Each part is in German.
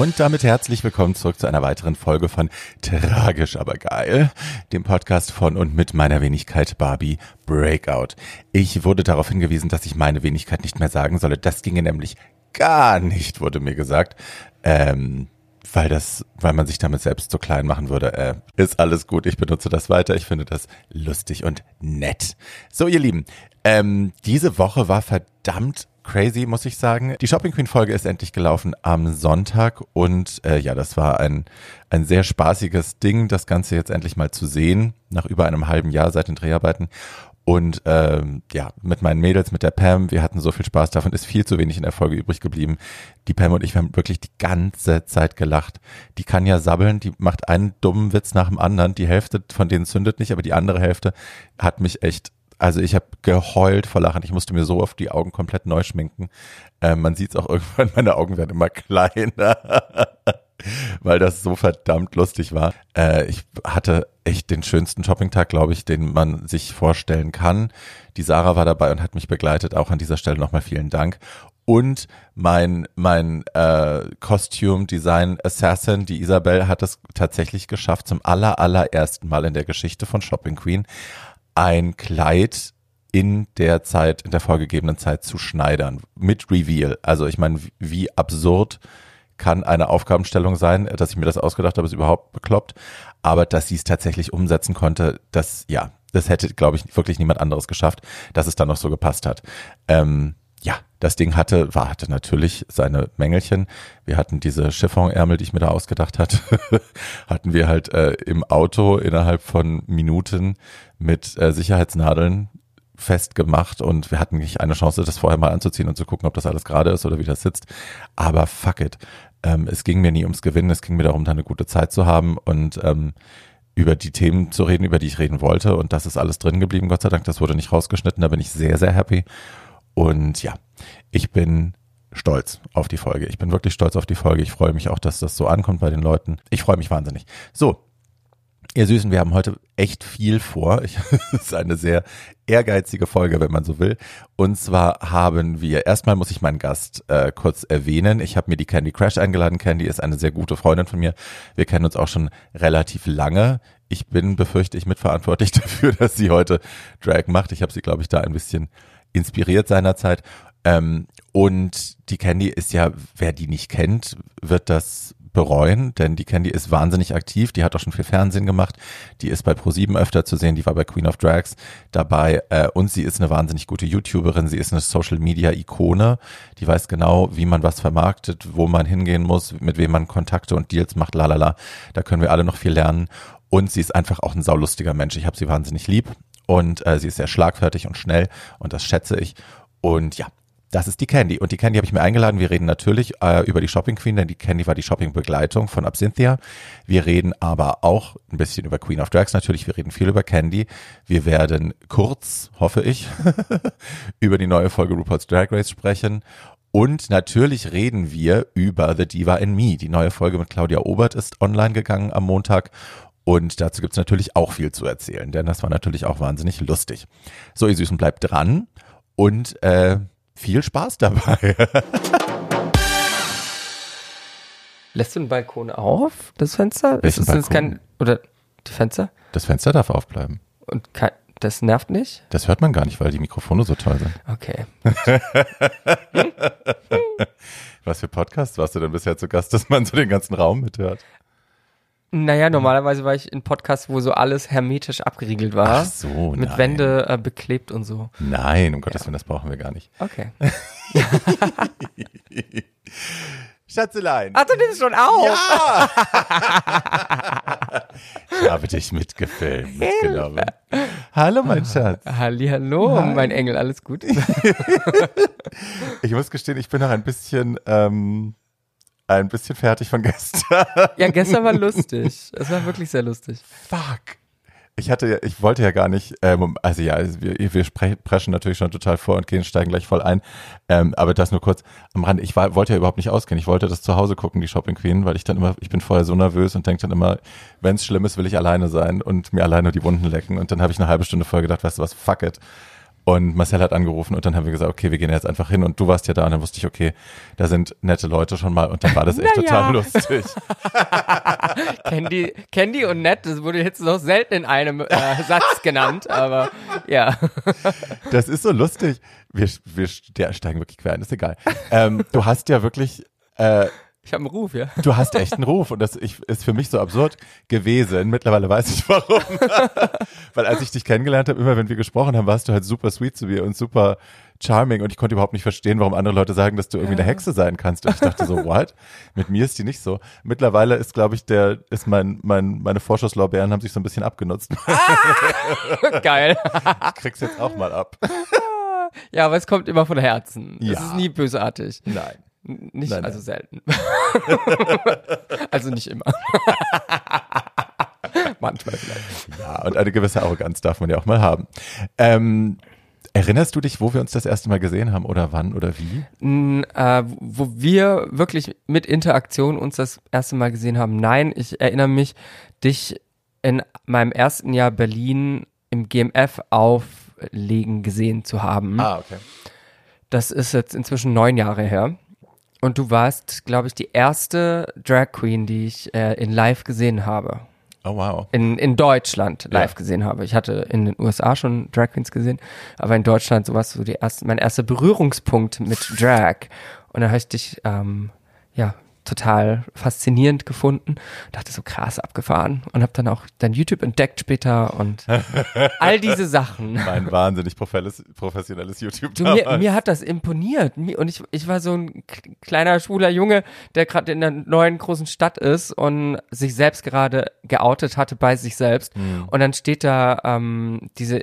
Und damit herzlich willkommen zurück zu einer weiteren Folge von Tragisch aber geil, dem Podcast von und mit meiner Wenigkeit Barbie Breakout. Ich wurde darauf hingewiesen, dass ich meine Wenigkeit nicht mehr sagen solle. Das ginge nämlich gar nicht, wurde mir gesagt. Ähm, weil das, weil man sich damit selbst so klein machen würde, äh, ist alles gut. Ich benutze das weiter. Ich finde das lustig und nett. So, ihr Lieben, ähm, diese Woche war verdammt crazy, muss ich sagen. Die Shopping Queen Folge ist endlich gelaufen am Sonntag und äh, ja, das war ein, ein sehr spaßiges Ding, das Ganze jetzt endlich mal zu sehen, nach über einem halben Jahr seit den Dreharbeiten. Und ähm, ja, mit meinen Mädels, mit der Pam, wir hatten so viel Spaß, davon ist viel zu wenig in der Folge übrig geblieben. Die Pam und ich, haben wirklich die ganze Zeit gelacht. Die kann ja sabbeln, die macht einen dummen Witz nach dem anderen. Die Hälfte von denen zündet nicht, aber die andere Hälfte hat mich echt also ich habe geheult vor Lachen. Ich musste mir so oft die Augen komplett neu schminken. Äh, man sieht es auch irgendwann, meine Augen werden immer kleiner, weil das so verdammt lustig war. Äh, ich hatte echt den schönsten Shoppingtag, glaube ich, den man sich vorstellen kann. Die Sarah war dabei und hat mich begleitet. Auch an dieser Stelle nochmal vielen Dank. Und mein, mein äh, Costume Design Assassin, die Isabel, hat es tatsächlich geschafft, zum aller, allerersten Mal in der Geschichte von Shopping Queen ein Kleid in der Zeit, in der vorgegebenen Zeit zu schneidern. Mit Reveal. Also ich meine, wie absurd kann eine Aufgabenstellung sein, dass ich mir das ausgedacht habe, ist überhaupt bekloppt. Aber dass sie es tatsächlich umsetzen konnte, das, ja, das hätte, glaube ich, wirklich niemand anderes geschafft, dass es dann noch so gepasst hat. Ähm, das Ding hatte, war, hatte natürlich seine Mängelchen. Wir hatten diese Chiffonärmel, die ich mir da ausgedacht hatte, hatten wir halt äh, im Auto innerhalb von Minuten mit äh, Sicherheitsnadeln festgemacht und wir hatten nicht eine Chance, das vorher mal anzuziehen und zu gucken, ob das alles gerade ist oder wie das sitzt. Aber fuck it. Ähm, es ging mir nie ums Gewinnen, es ging mir darum, da eine gute Zeit zu haben und ähm, über die Themen zu reden, über die ich reden wollte. Und das ist alles drin geblieben, Gott sei Dank. Das wurde nicht rausgeschnitten, da bin ich sehr, sehr happy. Und ja, ich bin stolz auf die Folge. Ich bin wirklich stolz auf die Folge. Ich freue mich auch, dass das so ankommt bei den Leuten. Ich freue mich wahnsinnig. So, Ihr Süßen, wir haben heute echt viel vor. Es ist eine sehr ehrgeizige Folge, wenn man so will. Und zwar haben wir, erstmal muss ich meinen Gast äh, kurz erwähnen. Ich habe mir die Candy Crash eingeladen. Candy ist eine sehr gute Freundin von mir. Wir kennen uns auch schon relativ lange. Ich bin, befürchte ich, mitverantwortlich dafür, dass sie heute Drag macht. Ich habe sie, glaube ich, da ein bisschen inspiriert seinerzeit. Ähm, und die Candy ist ja, wer die nicht kennt, wird das bereuen, denn die Candy ist wahnsinnig aktiv, die hat auch schon viel Fernsehen gemacht, die ist bei Pro7 öfter zu sehen, die war bei Queen of Drags dabei. Äh, und sie ist eine wahnsinnig gute YouTuberin, sie ist eine Social Media Ikone, die weiß genau, wie man was vermarktet, wo man hingehen muss, mit wem man Kontakte und Deals macht, lalala, da können wir alle noch viel lernen. Und sie ist einfach auch ein saulustiger Mensch, ich habe sie wahnsinnig lieb. Und äh, sie ist sehr schlagfertig und schnell. Und das schätze ich. Und ja, das ist die Candy. Und die Candy habe ich mir eingeladen. Wir reden natürlich äh, über die Shopping Queen, denn die Candy war die Shopping-Begleitung von Absinthia. Wir reden aber auch ein bisschen über Queen of Drags natürlich. Wir reden viel über Candy. Wir werden kurz, hoffe ich, über die neue Folge RuPaul's Drag Race sprechen. Und natürlich reden wir über The Diva in Me. Die neue Folge mit Claudia Obert ist online gegangen am Montag. Und dazu gibt's natürlich auch viel zu erzählen, denn das war natürlich auch wahnsinnig lustig. So, ihr Süßen, bleibt dran. Und äh, viel Spaß dabei. Lässt du den Balkon auf, das Fenster? Ist das kein, oder die Fenster? Das Fenster darf aufbleiben. Und kein, das nervt nicht? Das hört man gar nicht, weil die Mikrofone so toll sind. Okay. Was für Podcasts warst du denn bisher zu Gast, dass man so den ganzen Raum mithört? Naja, normalerweise war ich in Podcasts, wo so alles hermetisch abgeriegelt war. Ach so, Mit nein. Wände äh, beklebt und so. Nein, um Gottes Willen, das brauchen wir gar nicht. Okay. Schatzelein. Ach, du nimmst schon auf. Ja! ich habe dich mitgefilmt, mitgenommen. Hallo, mein Schatz. Hallihallo, Hi. mein Engel, alles gut? Ich muss gestehen, ich bin noch ein bisschen, ähm, ein bisschen fertig von gestern. Ja, gestern war lustig. Es war wirklich sehr lustig. Fuck. Ich hatte ja, ich wollte ja gar nicht, ähm, also ja, wir, wir preschen natürlich schon total vor und gehen, steigen gleich voll ein. Ähm, aber das nur kurz am Rand. Ich war, wollte ja überhaupt nicht ausgehen. Ich wollte das zu Hause gucken, die Shopping Queen, weil ich dann immer, ich bin vorher so nervös und denke dann immer, wenn es schlimm ist, will ich alleine sein und mir alleine die Wunden lecken. Und dann habe ich eine halbe Stunde vorher gedacht, weißt du was, fuck it. Und Marcel hat angerufen und dann haben wir gesagt, okay, wir gehen jetzt einfach hin und du warst ja da und dann wusste ich, okay, da sind nette Leute schon mal und dann war das echt naja. total lustig. Candy, Candy und nett, das wurde jetzt noch selten in einem äh, Satz genannt, aber ja. Das ist so lustig. Wir, wir steigen wirklich quer ein, ist egal. Ähm, du hast ja wirklich äh, ich habe einen Ruf, ja. Du hast echt einen Ruf und das ist für mich so absurd gewesen. Mittlerweile weiß ich warum. Weil als ich dich kennengelernt habe, immer wenn wir gesprochen haben, warst du halt super sweet zu mir und super charming und ich konnte überhaupt nicht verstehen, warum andere Leute sagen, dass du irgendwie eine Hexe sein kannst. Und ich dachte so, what? Mit mir ist die nicht so. Mittlerweile ist, glaube ich, der, ist mein, mein, meine Vorschusslorbeeren haben sich so ein bisschen abgenutzt. Ah, geil. ich krieg's jetzt auch mal ab. Ja, aber es kommt immer von Herzen. Ja. Es ist nie bösartig. Nein. Nicht, nein, also nein. selten. also nicht immer. Manchmal vielleicht. Ja, und eine gewisse Arroganz darf man ja auch mal haben. Ähm, erinnerst du dich, wo wir uns das erste Mal gesehen haben oder wann oder wie? N, äh, wo wir wirklich mit Interaktion uns das erste Mal gesehen haben? Nein, ich erinnere mich, dich in meinem ersten Jahr Berlin im GMF auflegen gesehen zu haben. Ah, okay. Das ist jetzt inzwischen neun Jahre her. Und du warst, glaube ich, die erste Drag Queen, die ich äh, in live gesehen habe. Oh wow. In, in Deutschland live Ja. gesehen habe. Ich hatte in den USA schon Drag Queens gesehen, aber in Deutschland so was so die erste, mein erster Berührungspunkt mit Drag. Und da habe ich dich ähm, ja total faszinierend gefunden. Dachte so krass abgefahren und habe dann auch dein YouTube entdeckt später und all diese Sachen. Mein wahnsinnig professionelles, YouTube. Du, mir, mir hat das imponiert. Und ich, ich war so ein kleiner, schwuler Junge, der gerade in einer neuen großen Stadt ist und sich selbst gerade geoutet hatte bei sich selbst. Und dann steht da ähm, diese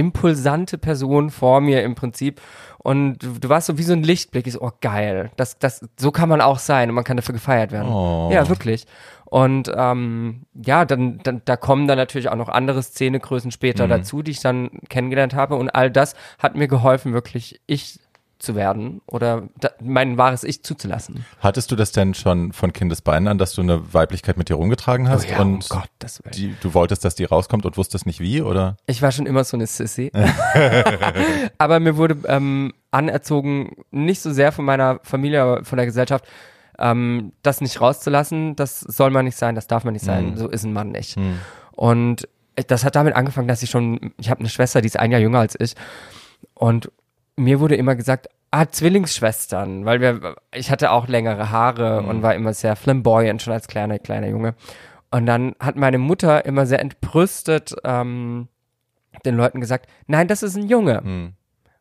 impulsante Person vor mir im Prinzip und du, warst so wie so ein Lichtblick. Ich so, oh geil, das, das, so kann man auch sein und man kann dafür gefeiert werden. Oh. Ja, wirklich. Und ähm, ja, dann, dann da kommen dann natürlich auch noch andere Szenegrößen später dazu, die ich dann kennengelernt habe. Und all das hat mir geholfen, wirklich ich zu werden oder da, mein wahres Ich zuzulassen. Hattest du das denn schon von Kindesbeinen an, dass du eine Weiblichkeit mit dir rumgetragen hast Oh ja, und um Gottes Willen. die, du wolltest, dass die rauskommt und wusstest nicht wie, oder? Ich war schon immer so eine Sissy. aber mir wurde ähm, anerzogen, nicht so sehr von meiner Familie, aber von der Gesellschaft, ähm, das nicht rauszulassen. Das soll man nicht sein, das darf man nicht sein. So ist ein Mann nicht. Und das hat damit angefangen, dass ich schon, ich habe eine Schwester, die ist ein Jahr jünger als ich. Und mir wurde immer gesagt, ah, Zwillingsschwestern, weil wir, ich hatte auch längere Haare und war immer sehr flamboyant, schon als kleiner, kleiner Junge. Und dann hat meine Mutter immer sehr entbrüstet ähm, den Leuten gesagt, nein, das ist ein Junge. Hm.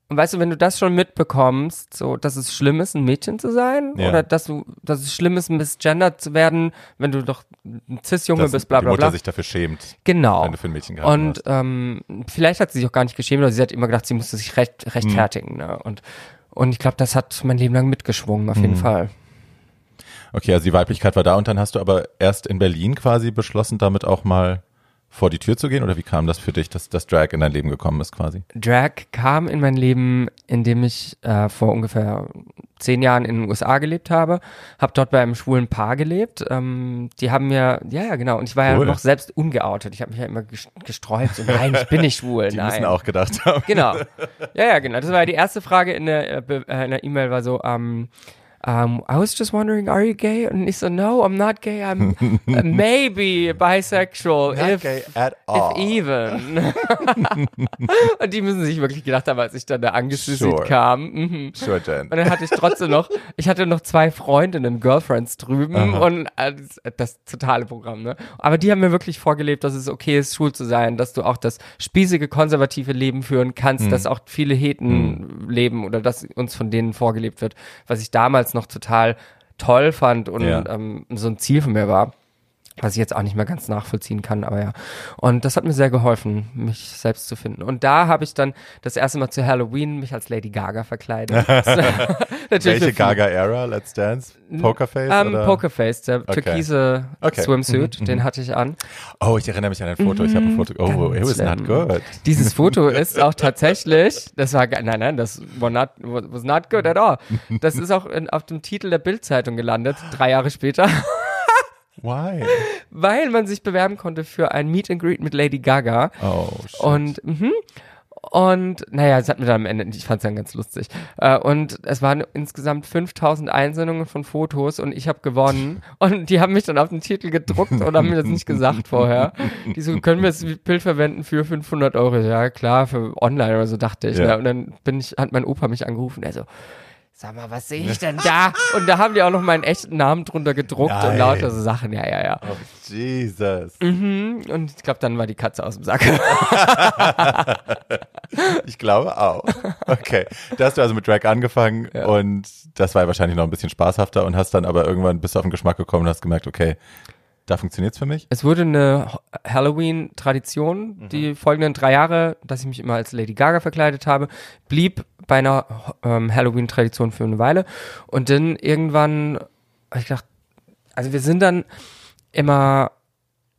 Und weißt du, wenn du das schon mitbekommst, so, dass es schlimm ist, ein Mädchen zu sein, Ja. oder dass du, dass es schlimm ist, misgendert zu werden, wenn du doch ein Cis-Junge bist, bla die bla Mutter bla. sich dafür schämt, Genau. wenn du für ein Mädchen gehalten Und hast. ähm, vielleicht hat sie sich auch gar nicht geschämt, aber sie hat immer gedacht, sie musste sich recht, rechtfertigen. Ne? Und, und ich glaube, das hat mein Leben lang mitgeschwungen, auf jeden Fall. Okay, also die Weiblichkeit war da und dann hast du aber erst in Berlin quasi beschlossen, damit auch mal vor die Tür zu gehen oder wie kam das für dich, dass das Drag in dein Leben gekommen ist quasi? Drag kam in mein Leben, indem ich äh, vor ungefähr zehn Jahren in den USA gelebt habe, habe dort bei einem schwulen Paar gelebt. Ähm, die haben mir, ja, ja, genau. Und ich war Cool. ja noch selbst ungeoutet. Ich habe mich ja immer ges- gesträubt. So, nein, ich bin nicht schwul. Die nein. müssen auch gedacht haben. Genau. Ja, ja, genau. Das war ja die erste Frage in der äh, äh, in der E-Mail war so, ähm, um, I was just wondering, are you gay? Und ich so, no, I'm not gay. I'm uh, maybe bisexual, Not if, gay at if all. even. Und die müssen sich wirklich gedacht haben, als ich dann da angesüßelt Sure. kam. Mhm. Sure, Jen. Und dann hatte ich trotzdem noch, ich hatte noch zwei Freundinnen, Girlfriends drüben und äh, das, das totale Programm, ne? Aber die haben mir wirklich vorgelebt, dass es okay ist, schwul zu sein, dass du auch das spießige, konservative Leben führen kannst, dass auch viele Heten leben oder dass uns von denen vorgelebt wird, was ich damals noch total toll fand und Ja. ähm, so ein Ziel von mir war. Was ich jetzt auch nicht mehr ganz nachvollziehen kann, aber ja. Und das hat mir sehr geholfen, mich selbst zu finden. Und da habe ich dann das erste Mal zu Halloween mich als Lady Gaga verkleidet. Natürlich Welche Gaga-Ära? Let's Dance? Pokerface? Ähm, oder? Pokerface, der türkise Okay. Swimsuit, Mhm, den hatte ich an. Oh, ich erinnere mich an ein Foto. Ich habe ein Foto. Oh, it was not good. Dieses Foto ist auch tatsächlich, das war, nein, nein, das war not, was not good at all. Das ist auch in, auf dem Titel der Bildzeitung gelandet, drei Jahre später, Why? weil man sich bewerben konnte für ein Meet and Greet mit Lady Gaga. Oh, shit. Und, mhm. Und naja, es hat mir dann am Ende, ich fand es dann ganz lustig. Äh, und es waren insgesamt 5000 Einsendungen von Fotos und ich habe gewonnen. Und die haben mich dann auf den Titel gedruckt und haben mir das nicht gesagt vorher. Die so, können wir das Bild verwenden für 500 Euro? Ja, klar, für online oder so dachte ich. Ja. Ne? Und dann bin ich, hat mein Opa mich angerufen, der so, Sag mal, was sehe ich denn da? Und da haben die auch noch meinen echten Namen drunter gedruckt Nein. und lauter so Sachen. Ja, ja, ja. Oh, Jesus. Mhm. Und ich glaube, dann war die Katze aus dem Sack. Ich glaube auch. Okay. Da hast du also mit Drag angefangen Ja. und das war wahrscheinlich noch ein bisschen spaßhafter und hast dann aber irgendwann bist du auf den Geschmack gekommen und hast gemerkt, okay, da funktioniert's für mich. Es wurde eine Halloween-Tradition, die folgenden drei Jahre, dass ich mich immer als Lady Gaga verkleidet habe, blieb bei einer ähm, Halloween-Tradition für eine Weile. Und dann irgendwann, ich gedacht, also wir sind dann immer,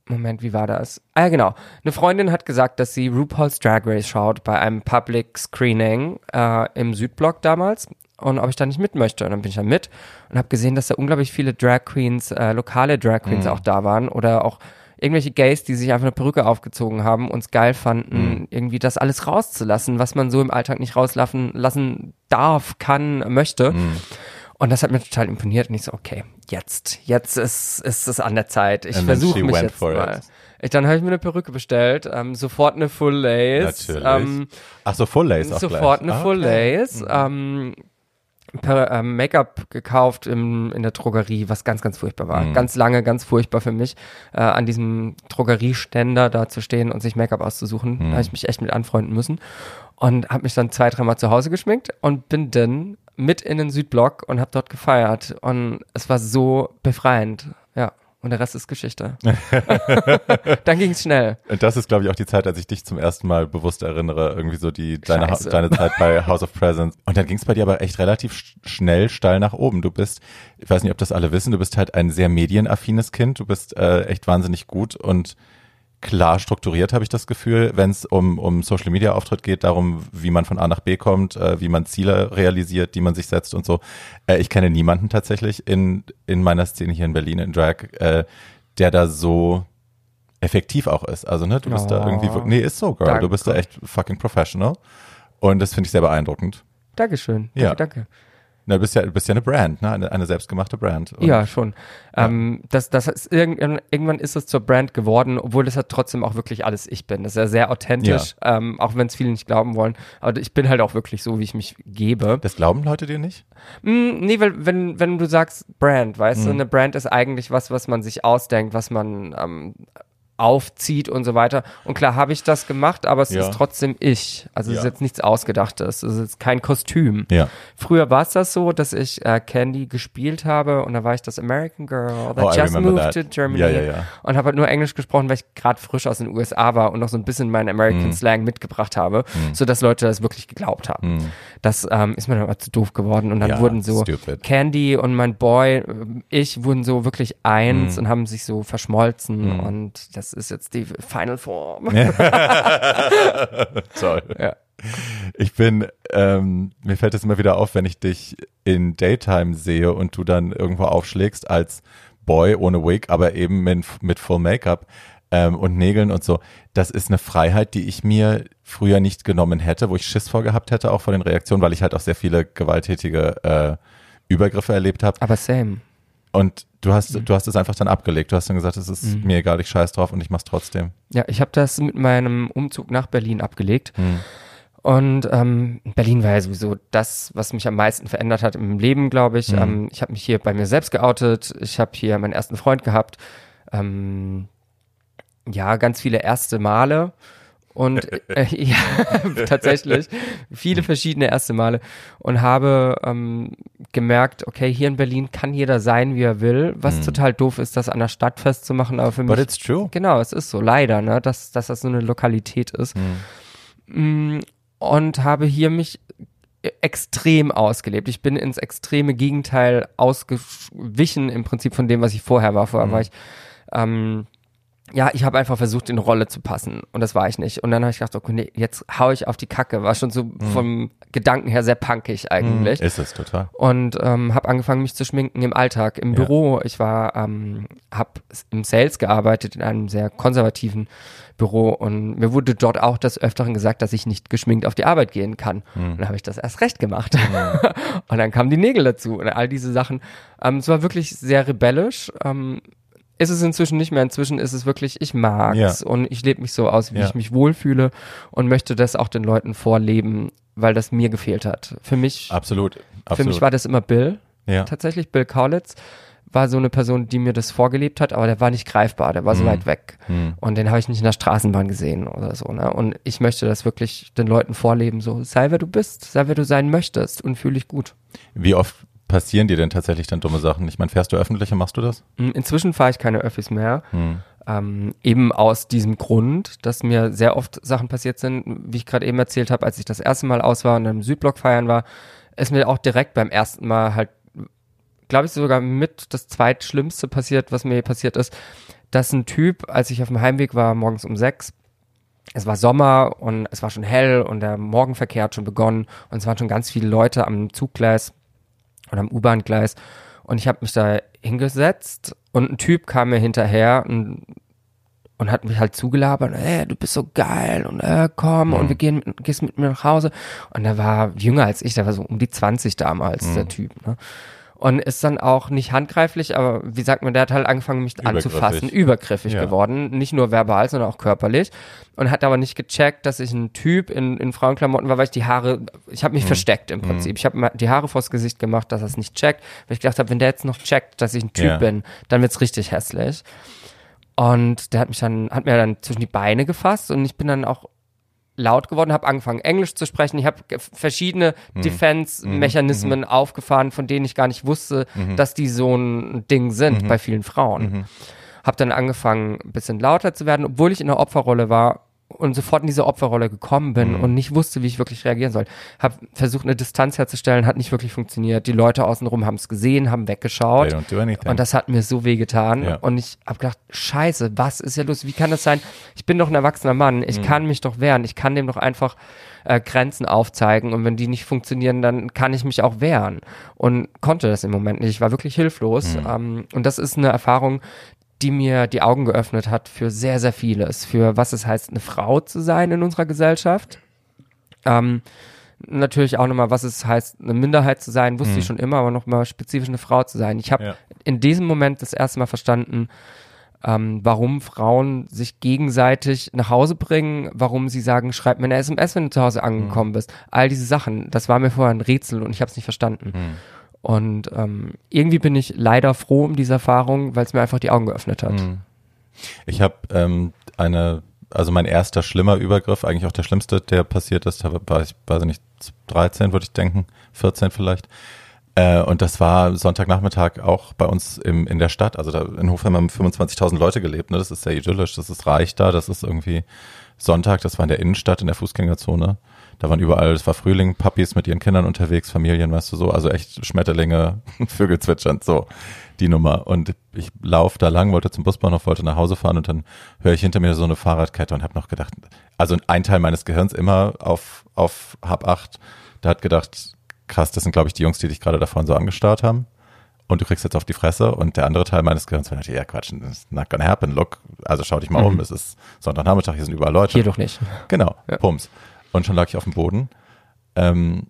Moment, wie war das? Ah ja, genau. Eine Freundin hat gesagt, dass sie RuPaul's Drag Race schaut bei einem Public Screening äh, im Südblock damals und ob ich da nicht mit möchte. Und dann bin ich da mit und habe gesehen, dass da unglaublich viele Drag Queens, äh, lokale Drag Queens auch da waren oder auch irgendwelche Gays, die sich einfach eine Perücke aufgezogen haben, uns geil fanden, irgendwie das alles rauszulassen, was man so im Alltag nicht rauslassen lassen darf, kann, möchte. Und das hat mir total imponiert und ich so, okay, jetzt, jetzt ist, ist es an der Zeit. Ich versuche mich jetzt mal. Ich, dann habe ich mir eine Perücke bestellt, ähm, sofort eine Full Lace. Natürlich. Ähm, Ach so, Full Lace auch sofort gleich. eine Full Okay. Lace. Ähm, per, ähm, Make-up gekauft im, in der Drogerie, was ganz, ganz furchtbar war. Mhm. Ganz lange, ganz furchtbar für mich, äh, an diesem Drogerieständer da zu stehen und sich Make-up auszusuchen. Mhm. Da habe ich mich echt mit anfreunden müssen. Und habe mich dann zwei, dreimal zu Hause geschminkt und bin dann mit in den Südblock und habe dort gefeiert. Und es war so befreiend. Ja. Und der Rest ist Geschichte. dann ging es schnell. Und das ist, glaube ich, auch die Zeit, als ich dich zum ersten Mal bewusst erinnere, irgendwie so die deine, Ha- deine Zeit bei House of Presents. Und dann ging es bei dir aber echt relativ sch- schnell steil nach oben. Du bist, ich weiß nicht, ob das alle wissen, du bist halt ein sehr medienaffines Kind. Du bist äh, echt wahnsinnig gut und klar strukturiert, habe ich das Gefühl, wenn es um, um Social Media Auftritt geht, darum, wie man von A nach B kommt, äh, wie man Ziele realisiert, die man sich setzt und so. Äh, ich kenne niemanden tatsächlich in, in meiner Szene hier in Berlin in Drag, äh, der da so effektiv auch ist. Also, ne, du bist da Oh. irgendwie, nee, ist so, Girl. Danke. Du bist da echt fucking professional. Und das finde ich sehr beeindruckend. Dankeschön. Ja. Danke, danke. Na, du bist ja, du bist ja eine Brand, ne? Eine, eine selbstgemachte Brand. Und Ja, schon. Ähm, das, das ist irgendwann, ist es zur Brand geworden, obwohl das ja trotzdem auch wirklich alles ich bin. Das ist ja sehr authentisch, ähm, auch wenn es viele nicht glauben wollen. Aber ich bin halt auch wirklich so, wie ich mich gebe. Das glauben Leute dir nicht? Mm, nee, weil wenn, wenn du sagst Brand, weißt Mhm. du, eine Brand ist eigentlich was, was man sich ausdenkt, was man ähm, aufzieht und so weiter. Und klar habe ich das gemacht, aber es Ja. ist trotzdem ich. Also es Ja. ist jetzt nichts Ausgedachtes. Es ist kein Kostüm. Ja. Früher war es das so, dass ich äh, Candy gespielt habe und da war ich das American Girl that Oh, just moved that. to Germany Ja, und habe halt nur Englisch gesprochen, weil ich gerade frisch aus den USA war und noch so ein bisschen meinen American Mhm. Slang mitgebracht habe, so dass Leute das wirklich geglaubt haben. Das ähm, ist mir dann aber zu doof geworden und dann wurden so stupid. Candy und mein Boy, äh, ich wurden so wirklich eins Mhm. und haben sich so verschmolzen und das ist jetzt die Final Form. Toll. Ja. Ich bin, ähm, mir fällt es immer wieder auf, wenn ich dich in Daytime sehe und du dann irgendwo aufschlägst als Boy ohne Wig, aber eben mit, mit Full Make-up ähm, und Nägeln und so. Das ist eine Freiheit, die ich mir früher nicht genommen hätte, wo ich Schiss vorgehabt hätte, auch vor den Reaktionen, weil ich halt auch sehr viele gewalttätige äh, Übergriffe erlebt habe. Aber same. Und du hast, du hast es einfach dann abgelegt. Du hast dann gesagt, es ist Mhm. mir egal, ich scheiß drauf und ich mach's trotzdem. Ja, ich habe das mit meinem Umzug nach Berlin abgelegt. Hm. Und ähm, Berlin war ja sowieso das, was mich am meisten verändert hat im Leben, glaube ich. Mhm. Ähm, ich habe mich hier bei mir selbst geoutet. Ich habe hier meinen ersten Freund gehabt. Ähm, ja, ganz viele erste Male. Und äh, ja, tatsächlich viele verschiedene erste Male und habe ähm, gemerkt, okay, hier in Berlin kann jeder sein, wie er will, was total doof ist, das an der Stadt festzumachen, aber für But mich it's true. Genau, es ist so, leider, ne, dass, dass das so eine Lokalität ist. Mm, Und habe hier mich extrem ausgelebt. Ich bin ins extreme Gegenteil ausgewichen im Prinzip von dem, was ich vorher war. Vorher war ich ähm, ja, ich habe einfach versucht, in Rolle zu passen und das war ich nicht. Und dann habe ich gedacht, okay, nee, jetzt hau ich auf die Kacke. War schon so Mhm. vom Gedanken her sehr punkig eigentlich. Ist es total. Und ähm, habe angefangen, mich zu schminken im Alltag, im Ja. Büro. Ich war, ähm, habe im Sales gearbeitet in einem sehr konservativen Büro und mir wurde dort auch des Öfteren gesagt, dass ich nicht geschminkt auf die Arbeit gehen kann. Hm. Und dann habe ich das erst recht gemacht. und dann kamen die Nägel dazu und all diese Sachen. Ähm, es war wirklich sehr rebellisch. Ähm, ist es inzwischen nicht mehr. Inzwischen ist es wirklich, ich mag's Ja. und ich lebe mich so aus, wie Ja. ich mich wohlfühle und möchte das auch den Leuten vorleben, weil das mir gefehlt hat. Für mich, Absolut. Absolut. für mich war das immer Bill. ja. Tatsächlich, Bill Kaulitz war so eine Person, die mir das vorgelebt hat, aber der war nicht greifbar, der war so Mhm. weit weg. Hm. Und den habe ich nicht in der Straßenbahn gesehen oder so. Ne? Und ich möchte das wirklich den Leuten vorleben, so sei wer du bist, sei wer du sein möchtest und fühle dich gut. Wie oft passieren dir denn tatsächlich dann dumme Sachen? Ich meine, fährst du öffentlich und machst du das? Mm, Inzwischen fahre ich keine Öffis mehr. Hm. Ähm, eben aus diesem Grund, dass mir sehr oft Sachen passiert sind, wie ich gerade eben erzählt habe, als ich das erste Mal aus war und im Südblock feiern war, ist mir auch direkt beim ersten Mal halt, glaube ich, sogar mit das zweitschlimmste passiert, was mir passiert ist, dass ein Typ, als ich auf dem Heimweg war, morgens um sechs, es war Sommer und es war schon hell und der Morgenverkehr hat schon begonnen und es waren schon ganz viele Leute am Zuggleis oder am U-Bahn-Gleis. Und ich habe mich da hingesetzt und ein Typ kam mir hinterher und, und hat mich halt zugelabert, ey, du bist so geil und äh, komm und wir gehen, gehst mit mir nach Hause. Und der war jünger als ich, der war so um die 20 damals, der Typ, ne? Und ist dann auch nicht handgreiflich, aber wie sagt man, der hat halt angefangen, mich Übergriffig. anzufassen, übergriffig Ja. geworden, nicht nur verbal, sondern auch körperlich und hat aber nicht gecheckt, dass ich ein Typ in, in Frauenklamotten war, weil ich die Haare, ich habe mich versteckt im Prinzip. Ich habe die Haare vors Gesicht gemacht, dass er es nicht checkt, weil ich gedacht habe, wenn der jetzt noch checkt, dass ich ein Typ Ja. bin, dann wird's richtig hässlich. Und der hat mich dann, hat mir dann zwischen die Beine gefasst und ich bin dann auch laut geworden, habe angefangen Englisch zu sprechen. Ich habe verschiedene Defense-Mechanismen aufgefahren, von denen ich gar nicht wusste, dass die so ein Ding sind bei vielen Frauen. Habe dann angefangen, ein bisschen lauter zu werden, obwohl ich in der Opferrolle war und sofort in diese Opferrolle gekommen bin und nicht wusste, wie ich wirklich reagieren soll. Habe versucht, eine Distanz herzustellen, hat nicht wirklich funktioniert. Die Leute außenrum haben es gesehen, haben weggeschaut. Und das hat mir so weh getan. Ja. Und ich habe gedacht, scheiße, was ist ja los? Wie kann das sein? Ich bin doch ein erwachsener Mann. Mhm. Ich kann mich doch wehren. Ich kann dem doch einfach äh, Grenzen aufzeigen. Und wenn die nicht funktionieren, dann kann ich mich auch wehren. Und konnte das im Moment nicht. Ich war wirklich hilflos. Mhm. Ähm, und das ist eine Erfahrung, die mir die Augen geöffnet hat für sehr, sehr vieles. Für was es heißt, eine Frau zu sein in unserer Gesellschaft. Ähm, natürlich auch nochmal, was es heißt, eine Minderheit zu sein, wusste ich schon immer, aber nochmal spezifisch eine Frau zu sein. Ich habe Ja. in diesem Moment das erste Mal verstanden, ähm, warum Frauen sich gegenseitig nach Hause bringen, warum sie sagen, schreib mir eine SMS, wenn du zu Hause angekommen bist. All diese Sachen, das war mir vorher ein Rätsel und ich habe es nicht verstanden. Und ähm, irgendwie bin ich leider froh um diese Erfahrung, weil es mir einfach die Augen geöffnet hat. Ich habe ähm, eine, also mein erster schlimmer Übergriff, eigentlich auch der schlimmste, der passiert ist, war ich, weiß ich nicht, 13 würde ich denken, 14 vielleicht. Äh, und das war Sonntagnachmittag auch bei uns im, in der Stadt. Also da in Hofheim haben 25.000 Leute gelebt. Ne? Das ist sehr idyllisch, das ist reich da, das ist irgendwie Sonntag, das war in der Innenstadt, in der Fußgängerzone. Da waren überall, es war Frühling, Papis mit ihren Kindern unterwegs, Familien, weißt du so, also echt Schmetterlinge, Vögel zwitschern, so die Nummer. Und ich lauf da lang, wollte zum Busbahnhof, wollte nach Hause fahren und dann höre ich hinter mir so eine Fahrradkette und habe noch gedacht, also ein Teil meines Gehirns immer auf, auf Hab 8, da hat gedacht, krass, das sind glaube ich die Jungs, die dich gerade da vorne so angestarrt haben. Und du kriegst jetzt auf die Fresse und der andere Teil meines Gehirns war ja Quatsch, that's not gonna happen, look, also schau dich mal um, es ist Sonntagnachmittag, hier sind überall Leute. Hier doch nicht. Genau, Ja. Pums. Und schon lag ich auf dem Boden. Ähm,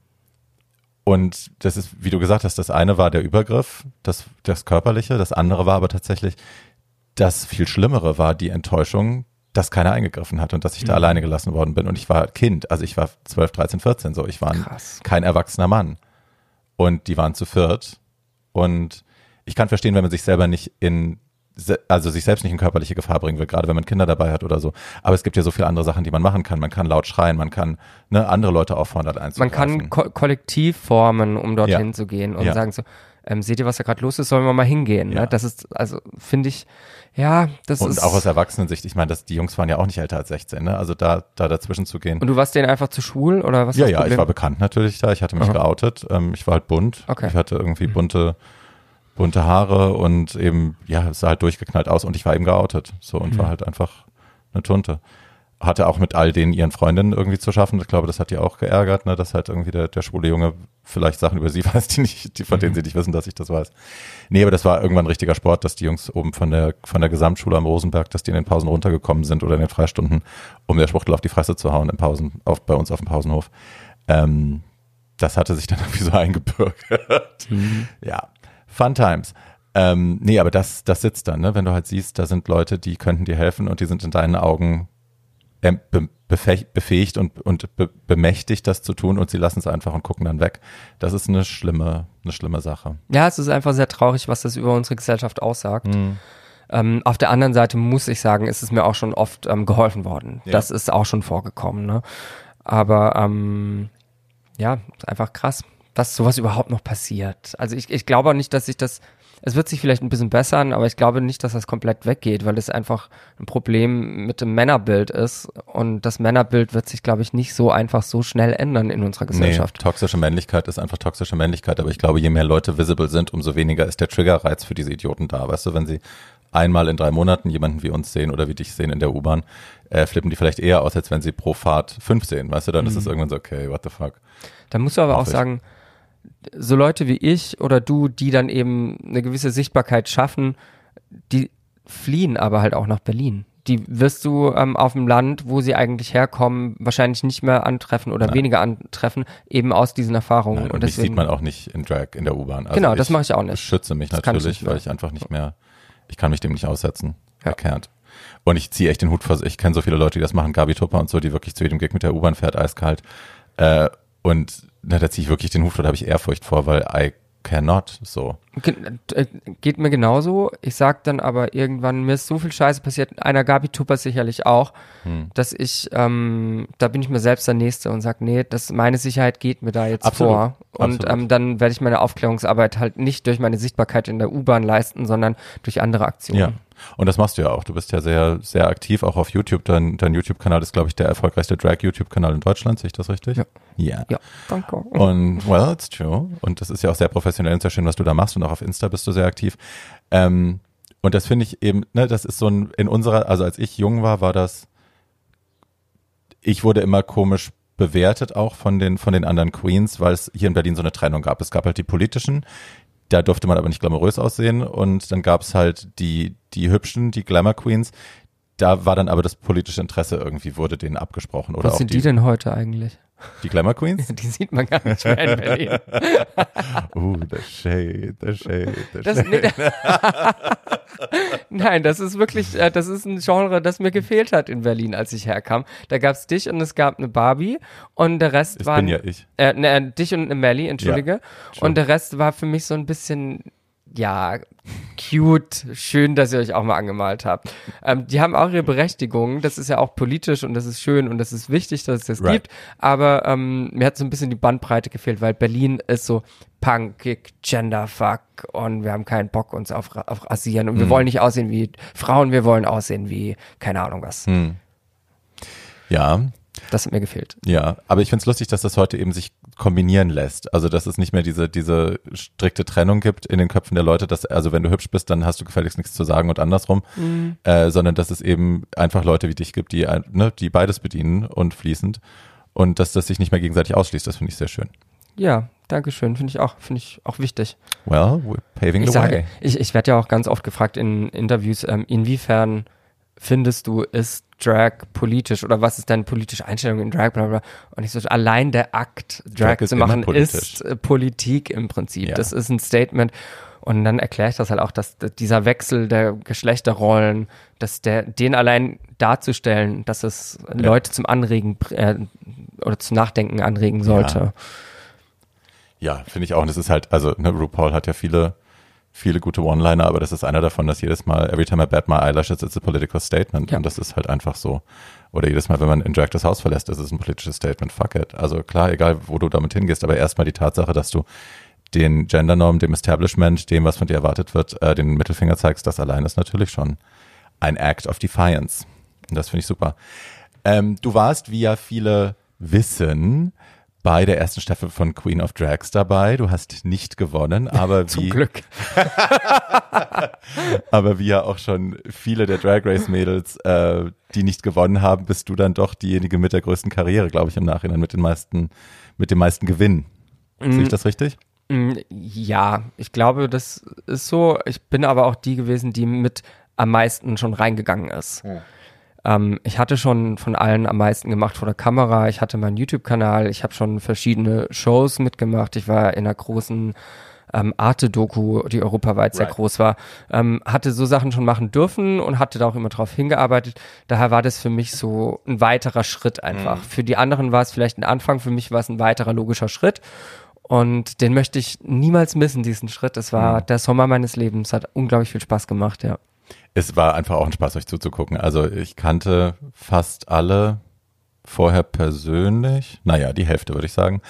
und das ist, wie du gesagt hast, das eine war der Übergriff, das, das Körperliche, das andere war aber tatsächlich, das viel Schlimmere war die Enttäuschung, dass keiner eingegriffen hat und dass ich Mhm. da alleine gelassen worden bin. Und ich war Kind, also ich war 12, 13, 14 so. Ich war Krass. kein erwachsener Mann. Und die waren zu viert. Und ich kann verstehen, wenn man sich selber nicht in, also sich selbst nicht in körperliche Gefahr bringen will, gerade wenn man Kinder dabei hat oder so. Aber es gibt ja so viele andere Sachen, die man machen kann. Man kann laut schreien, man kann ne, andere Leute auffordern, Man einzugreifen. kann ko kollektiv formen, um dorthin Ja. zu gehen und Ja. sagen so, ähm, seht ihr, was da gerade los ist, sollen wir mal hingehen. Ja. Ne? Das ist, also finde ich, ja, das Und ist. auch aus Erwachsenensicht, ich meine, das, die Jungs waren ja auch nicht älter als 16, ne? Also da, da dazwischen zu gehen. und du warst denen einfach zu schwul oder was? Ja, ja, Problem? ich war bekannt natürlich da. Ich hatte mich Aha. geoutet. Ähm, ich war halt bunt. Okay. Ich hatte irgendwie bunte, bunte Haare und eben, ja, es sah halt durchgeknallt aus und ich war eben geoutet. So und Mhm. war halt einfach eine Tunte. Hatte auch mit all den ihren Freundinnen irgendwie zu schaffen. Ich glaube, das hat die auch geärgert, ne, dass halt irgendwie der, der schwule Junge vielleicht Sachen über sie weiß, die nicht, die, von Mhm. denen sie nicht wissen, dass ich das weiß. Nee, aber das war irgendwann ein richtiger Sport, dass die Jungs oben von der, von der Gesamtschule am Rosenberg, dass die in den Pausen runtergekommen sind oder in den Freistunden, um der Schwuchtel auf die Fresse zu hauen in Pausen, auf, bei uns auf dem Pausenhof. Ähm, das hatte sich dann irgendwie so eingebürgert. Ja, Fun Times. Ähm, nee, aber das, das sitzt dann, ne? wenn du halt siehst, da sind Leute, die könnten dir helfen und die sind in deinen Augen ähm, be befäh- befähigt und, und be bemächtigt, das zu tun und sie lassen es einfach und gucken dann weg. Das ist eine schlimme, eine schlimme Sache. Ja, es ist einfach sehr traurig, was das über unsere Gesellschaft aussagt. Mhm. Ähm, auf der anderen Seite muss ich sagen, ist es mir auch schon oft ähm, geholfen worden. Ja. Das ist auch schon vorgekommen. Ne? Aber ähm, ja, einfach krass, dass sowas überhaupt noch passiert. Also ich, ich glaube auch nicht, dass sich das, es wird sich vielleicht ein bisschen bessern, aber ich glaube nicht, dass das komplett weggeht, weil es einfach ein Problem mit dem Männerbild ist. Und das Männerbild wird sich, glaube ich, nicht so einfach so schnell ändern in unserer Gesellschaft. Nee, toxische Männlichkeit ist einfach toxische Männlichkeit, aber ich glaube, je mehr Leute visible sind, umso weniger ist der Triggerreiz für diese Idioten da. Weißt du, wenn sie einmal in drei Monaten jemanden wie uns sehen oder wie dich sehen in der U-Bahn, äh, flippen die vielleicht eher aus, als wenn sie pro Fahrt fünf sehen. Weißt du, dann ist es irgendwann so, okay, what the fuck. Da musst du aber auch Hoffe ich. sagen, so Leute wie ich oder du, die dann eben eine gewisse Sichtbarkeit schaffen, die fliehen aber halt auch nach Berlin. Die wirst du ähm, auf dem Land, wo sie eigentlich herkommen, wahrscheinlich nicht mehr antreffen oder Nein. weniger antreffen, eben aus diesen Erfahrungen. Nein, und, und deswegen, sieht man auch nicht in Drag in der U-Bahn. Also Genau, das mache ich auch nicht. schütze mich Das ich natürlich, mehr. weil ich einfach nicht mehr, ich kann mich dem nicht aussetzen. Ja. Und ich ziehe echt den Hut vor, ich kenne so viele Leute, die das machen, Gabi Tupper und so, die wirklich zu jedem Gig mit der U-Bahn fährt, eiskalt. Äh, und na, da ziehe ich wirklich den Hut vor, da habe ich Ehrfurcht vor, weil I cannot so. Äh, Geht mir genauso. Ich sag dann aber irgendwann, mir ist so viel Scheiße passiert, einer Gabi Tupper sicherlich auch, Hm. dass ich, ähm, da bin ich mir selbst der Nächste und sag, nee, das, meine Sicherheit geht mir da jetzt Absolut. vor. Und ähm, dann werde ich meine Aufklärungsarbeit halt nicht durch meine Sichtbarkeit in der U-Bahn leisten, sondern durch andere Aktionen. Ja. Und das machst du ja auch. Du bist ja sehr, sehr aktiv, auch auf YouTube. Dein, dein YouTube-Kanal ist, glaube ich, der erfolgreichste Drag-YouTube-Kanal in Deutschland. Sehe ich das richtig? Ja. Ja. Ja, danke. Und well, it's true. Und das ist ja auch sehr professionell und sehr schön, was du da machst. Und auch auf Insta bist du sehr aktiv. Ähm, und das finde ich eben, ne, das ist so ein, in unserer, also als ich jung war, war das, ich wurde immer komisch bewertet auch von den, von den anderen Queens, weil es hier in Berlin so eine Trennung gab. Es gab halt die politischen, da durfte man aber nicht glamourös aussehen und dann gab es halt die, die hübschen, die Glamour Queens. Da war dann aber das politische Interesse irgendwie, wurde denen abgesprochen. Oder Was sind die, die denn heute eigentlich? Die Glamour Queens? Die sieht man gar nicht mehr in Berlin. Uh, the shade, the shade, the Das, shade. nee, Nein, das ist wirklich, äh, das ist ein Genre, das mir gefehlt hat in Berlin, als ich herkam. Da gab's dich und es gab eine Barbie und der Rest waren bin ja ich. äh, ne, dich und eine Melly, entschuldige. true. und der Rest war für mich so ein bisschen, ja, cute, schön, dass ihr euch auch mal angemalt habt. Ähm, die haben auch ihre Berechtigung, das ist ja auch politisch und das ist schön und das ist wichtig, dass es das Right. gibt, aber ähm, mir hat so ein bisschen die Bandbreite gefehlt, weil Berlin ist so punkig, genderfuck und wir haben keinen Bock uns auf, auf rasieren und wir Mhm. wollen nicht aussehen wie Frauen, wir wollen aussehen wie, keine Ahnung was. Hm. Ja, Das hat mir gefehlt. ja. Aber ich find's lustig, dass das heute eben sich kombinieren lässt. Also, dass es nicht mehr diese, diese strikte Trennung gibt in den Köpfen der Leute, dass, also wenn du hübsch bist, dann hast du gefälligst nichts zu sagen und andersrum, äh, sondern dass es eben einfach Leute wie dich gibt, die, ne, die beides bedienen und fließend und dass das sich nicht mehr gegenseitig ausschließt. Das finde ich sehr schön. Ja, Dankeschön, finde ich auch, finde ich auch wichtig. Well, we're paving Ich the sage, way. ich, ich werde ja auch ganz oft gefragt in Interviews, ähm, inwiefern findest du, ist Drag politisch oder was ist deine politische Einstellung in Drag, bla bla. Und ich so, allein der Akt, Drag, Drag zu machen, ist äh, Politik im Prinzip. Ja. Das ist ein Statement. Und dann erkläre ich das halt auch, dass dieser Wechsel der Geschlechterrollen, dass der, den allein darzustellen, dass es Leute zum Anregen äh, oder zum Nachdenken anregen sollte. Ja, finde ich auch. Und es ist halt, also ne, RuPaul hat ja viele, viele gute One-Liner, aber das ist einer davon, dass jedes Mal, every time I bat my eyelashes, it's a political statement. Ja. Und das ist halt einfach so. Oder jedes Mal, wenn man in Drag das Haus verlässt, ist es ein politisches Statement. Fuck it. Also klar, egal, wo du damit hingehst, aber erstmal die Tatsache, dass du den Gendernorm, dem Establishment, dem, was von dir erwartet wird, äh, den Mittelfinger zeigst, das allein ist natürlich schon ein Act of Defiance. Und das finde ich super. Ähm, du warst, wie ja viele wissen, bei der ersten Staffel von Queen of Drags dabei. Du hast nicht gewonnen, aber Zum wie, Glück. aber wie ja auch schon viele der Drag Race Mädels, äh, die nicht gewonnen haben, bist du dann doch diejenige mit der größten Karriere, glaube ich, im Nachhinein mit den meisten, mit dem meisten Gewinn. Sehe ich das richtig? Mm, Ja, ich glaube, das ist so. Ich bin aber auch die gewesen, die mit am meisten schon reingegangen ist. Ähm, ich hatte schon von allen am meisten gemacht vor der Kamera. Ich hatte meinen YouTube-Kanal. Ich habe schon verschiedene Shows mitgemacht. Ich war in einer großen ähm, Arte-Doku, die europaweit sehr Right. groß war. Ähm, hatte so Sachen schon machen dürfen und hatte da auch immer drauf hingearbeitet. Daher war das für mich so ein weiterer Schritt einfach. Für die anderen war es vielleicht ein Anfang, für mich war es ein weiterer logischer Schritt. Und den möchte ich niemals missen, diesen Schritt. Es war der Sommer meines Lebens. Hat unglaublich viel Spaß gemacht, ja. Es war einfach auch ein Spaß, euch zuzugucken. Also ich kannte fast alle vorher persönlich. Naja, die Hälfte würde ich sagen.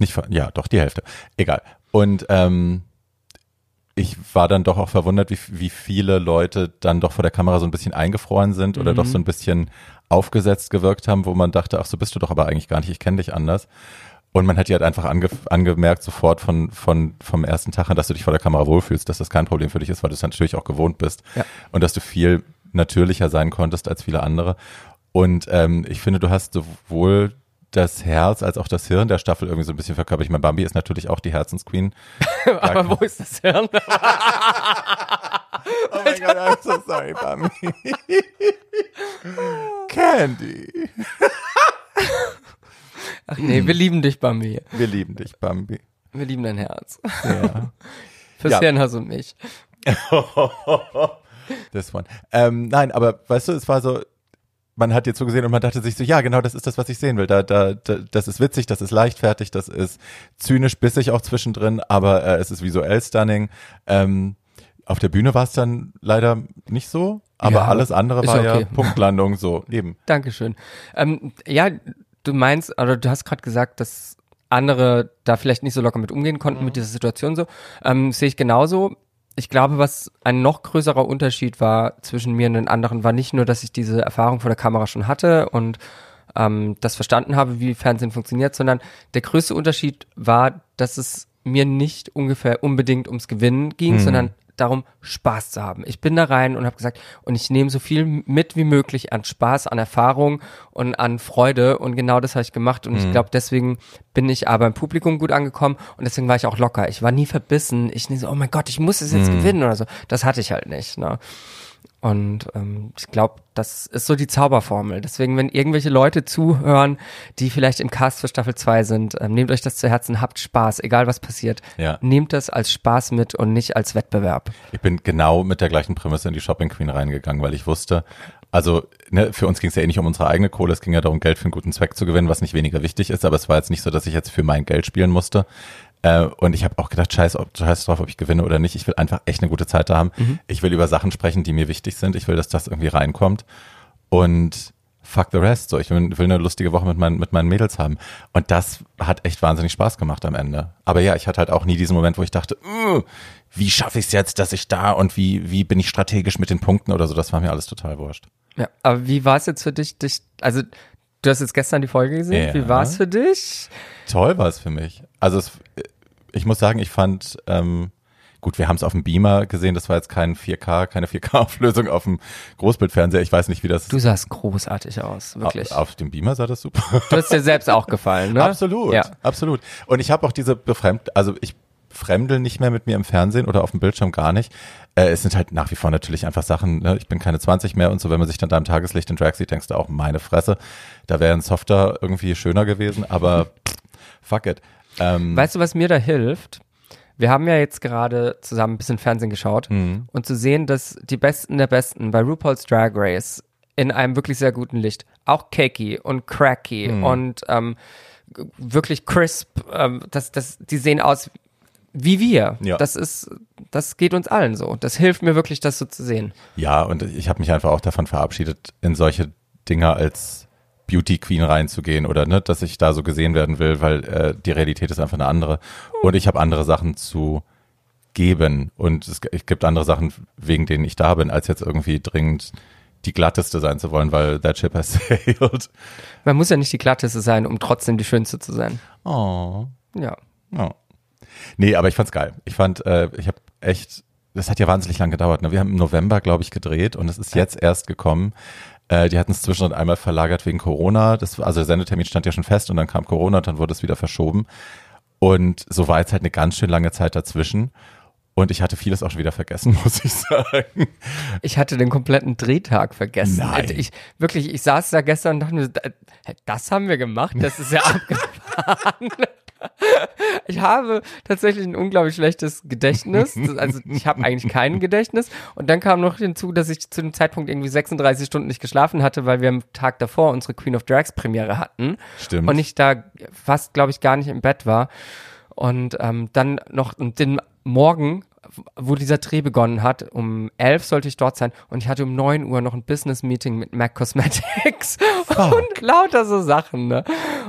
Nicht, ja, doch, die Hälfte. Egal. Und ähm, ich war dann doch auch verwundert, wie, wie viele Leute dann doch vor der Kamera so ein bisschen eingefroren sind oder doch so ein bisschen aufgesetzt gewirkt haben, wo man dachte, ach, so bist du doch aber eigentlich gar nicht, ich kenne dich anders. Und man hat dir halt einfach ange angemerkt sofort von, von, vom ersten Tag an, dass du dich vor der Kamera wohlfühlst, dass das kein Problem für dich ist, weil du es natürlich auch gewohnt bist. Ja. Und dass du viel natürlicher sein konntest als viele andere. Und ähm, ich finde, du hast sowohl das Herz als auch das Hirn der Staffel irgendwie so ein bisschen verkörpert. Ich meine, Bambi ist natürlich auch die Herzensqueen. Aber wo ist das Hirn? Oh mein Gott, I'm so sorry, Bambi. Candy. Ach nee, wir lieben dich, Bambi. Wir lieben dich, Bambi. Wir lieben dein Herz. Ja. Fürs Ja. Hast du mich. This one. Ähm, nein, aber weißt du, es war so, man hat dir zugesehen und man dachte sich so, ja, genau, das ist das, was ich sehen will. Da, da, da, das ist witzig, das ist leichtfertig, das ist zynisch, bissig auch zwischendrin, aber äh, es ist visuell stunning. Ähm, auf der Bühne war es dann leider nicht so, aber Ja, alles andere war ja okay. Punktlandung, so eben. Dankeschön. Ähm, ja, du meinst, oder du hast gerade gesagt, dass andere da vielleicht nicht so locker mit umgehen konnten mit dieser Situation so. Ähm, Sehe ich genauso. Ich glaube, was ein noch größerer Unterschied war zwischen mir und den anderen, war nicht nur, dass ich diese Erfahrung vor der Kamera schon hatte und ähm, das verstanden habe, wie Fernsehen funktioniert, sondern der größte Unterschied war, dass es mir nicht ungefähr unbedingt ums Gewinnen ging, sondern darum, Spaß zu haben. Ich bin da rein und habe gesagt, und ich nehme so viel mit wie möglich an Spaß, an Erfahrung und an Freude. Und genau das habe ich gemacht. Und ich glaube, deswegen bin ich aber im Publikum gut angekommen und deswegen war ich auch locker. Ich war nie verbissen. Ich nicht so, oh mein Gott, ich muss es jetzt gewinnen oder so. Das hatte ich halt nicht. Ne? Und ähm, ich glaube, das ist so die Zauberformel. Deswegen, wenn irgendwelche Leute zuhören, die vielleicht im Cast für Staffel 2 sind, ähm, nehmt euch das zu Herzen, habt Spaß, egal was passiert. Ja. Nehmt das als Spaß mit und nicht als Wettbewerb. Ich bin genau mit der gleichen Prämisse in die Shopping Queen reingegangen, weil ich wusste, also ne, für uns ging es ja eh nicht um unsere eigene Kohle, es ging ja darum, Geld für einen guten Zweck zu gewinnen, was nicht weniger wichtig ist, aber es war jetzt nicht so, dass ich jetzt für mein Geld spielen musste. Äh, und ich habe auch gedacht, scheiß, ob, scheiß drauf, ob ich gewinne oder nicht. Ich will einfach echt eine gute Zeit da haben. Ich will über Sachen sprechen, die mir wichtig sind. Ich will, dass das irgendwie reinkommt. Und fuck the rest. So, ich will, will eine lustige Woche mit meinen, mit meinen Mädels haben. Und das hat echt wahnsinnig Spaß gemacht am Ende. Aber ja, ich hatte halt auch nie diesen Moment, wo ich dachte, "Uh, wie schaffe ich es jetzt, dass ich da und wie, wie bin ich strategisch mit den Punkten oder so. Das war mir alles total wurscht. Ja, aber wie war es jetzt für dich, dich, also du hast jetzt gestern die Folge gesehen, Ja. wie war es für dich? Toll war es für mich. Also es, ich muss sagen, ich fand, ähm, gut, wir haben es auf dem Beamer gesehen, das war jetzt kein 4K, keine 4K-Auflösung auf dem Großbildfernseher. Ich weiß nicht, wie das Du sahst großartig aus, wirklich. Auf, auf dem Beamer sah das super. Du hast dir selbst auch gefallen, ne? Absolut, Ja. absolut. Und ich habe auch diese befremd, also ich fremdel nicht mehr mit mir im Fernsehen oder auf dem Bildschirm gar nicht. Äh, es sind halt nach wie vor natürlich einfach Sachen, ne? ich bin keine 20 mehr und so, wenn man sich dann da im Tageslicht in Drag sieht, denkst du auch, meine Fresse, da wäre ein Softer irgendwie schöner gewesen, aber fuck it. Ähm, Weißt du, was mir da hilft? Wir haben ja jetzt gerade zusammen ein bisschen Fernsehen geschaut Mhm. und zu sehen, dass die Besten der Besten bei RuPaul's Drag Race in einem wirklich sehr guten Licht, auch cakey und cracky Mhm. und ähm, wirklich crisp, ähm, das, das, die sehen aus wie wir. Ja. Das ist, das geht uns allen so. Das hilft mir wirklich, das so zu sehen. Ja, und ich habe mich einfach auch davon verabschiedet, in solche Dinger als Beauty Queen reinzugehen oder ne, dass ich da so gesehen werden will, weil äh, die Realität ist einfach eine andere. Und ich habe andere Sachen zu geben und es, es gibt andere Sachen, wegen denen ich da bin, als jetzt irgendwie dringend die glatteste sein zu wollen, weil that ship has sailed. Man muss ja nicht die glatteste sein, um trotzdem die schönste zu sein. Oh. Ja. oh. Nee, aber ich fand's geil. Ich fand, äh, ich habe echt, das hat ja wahnsinnig lang gedauert. Ne? Wir haben im November, glaube ich, gedreht und es ist jetzt erst gekommen. Äh, die hatten es zwischendrin einmal verlagert wegen Corona. Das, also der Sendetermin stand ja schon fest und dann kam Corona und dann wurde es wieder verschoben. Und so war jetzt halt eine ganz schön lange Zeit dazwischen. Und ich hatte vieles auch schon wieder vergessen, muss ich sagen. Ich hatte den kompletten Drehtag vergessen. Nein. Ich, wirklich, ich saß da gestern und dachte mir, das haben wir gemacht, das ist ja abgefahren. Ich habe tatsächlich ein unglaublich schlechtes Gedächtnis. Also ich habe eigentlich kein Gedächtnis. Und dann kam noch hinzu, dass ich zu dem Zeitpunkt irgendwie 36 Stunden nicht geschlafen hatte, weil wir am Tag davor unsere Queen of Drags Premiere hatten. Stimmt. Und ich da fast, glaube ich, gar nicht im Bett war. Und ähm, dann noch den Morgen, wo dieser Dreh begonnen hat, um elf sollte ich dort sein und ich hatte um neun Uhr noch ein Business-Meeting mit MAC Cosmetics und lauter so Sachen. Ne?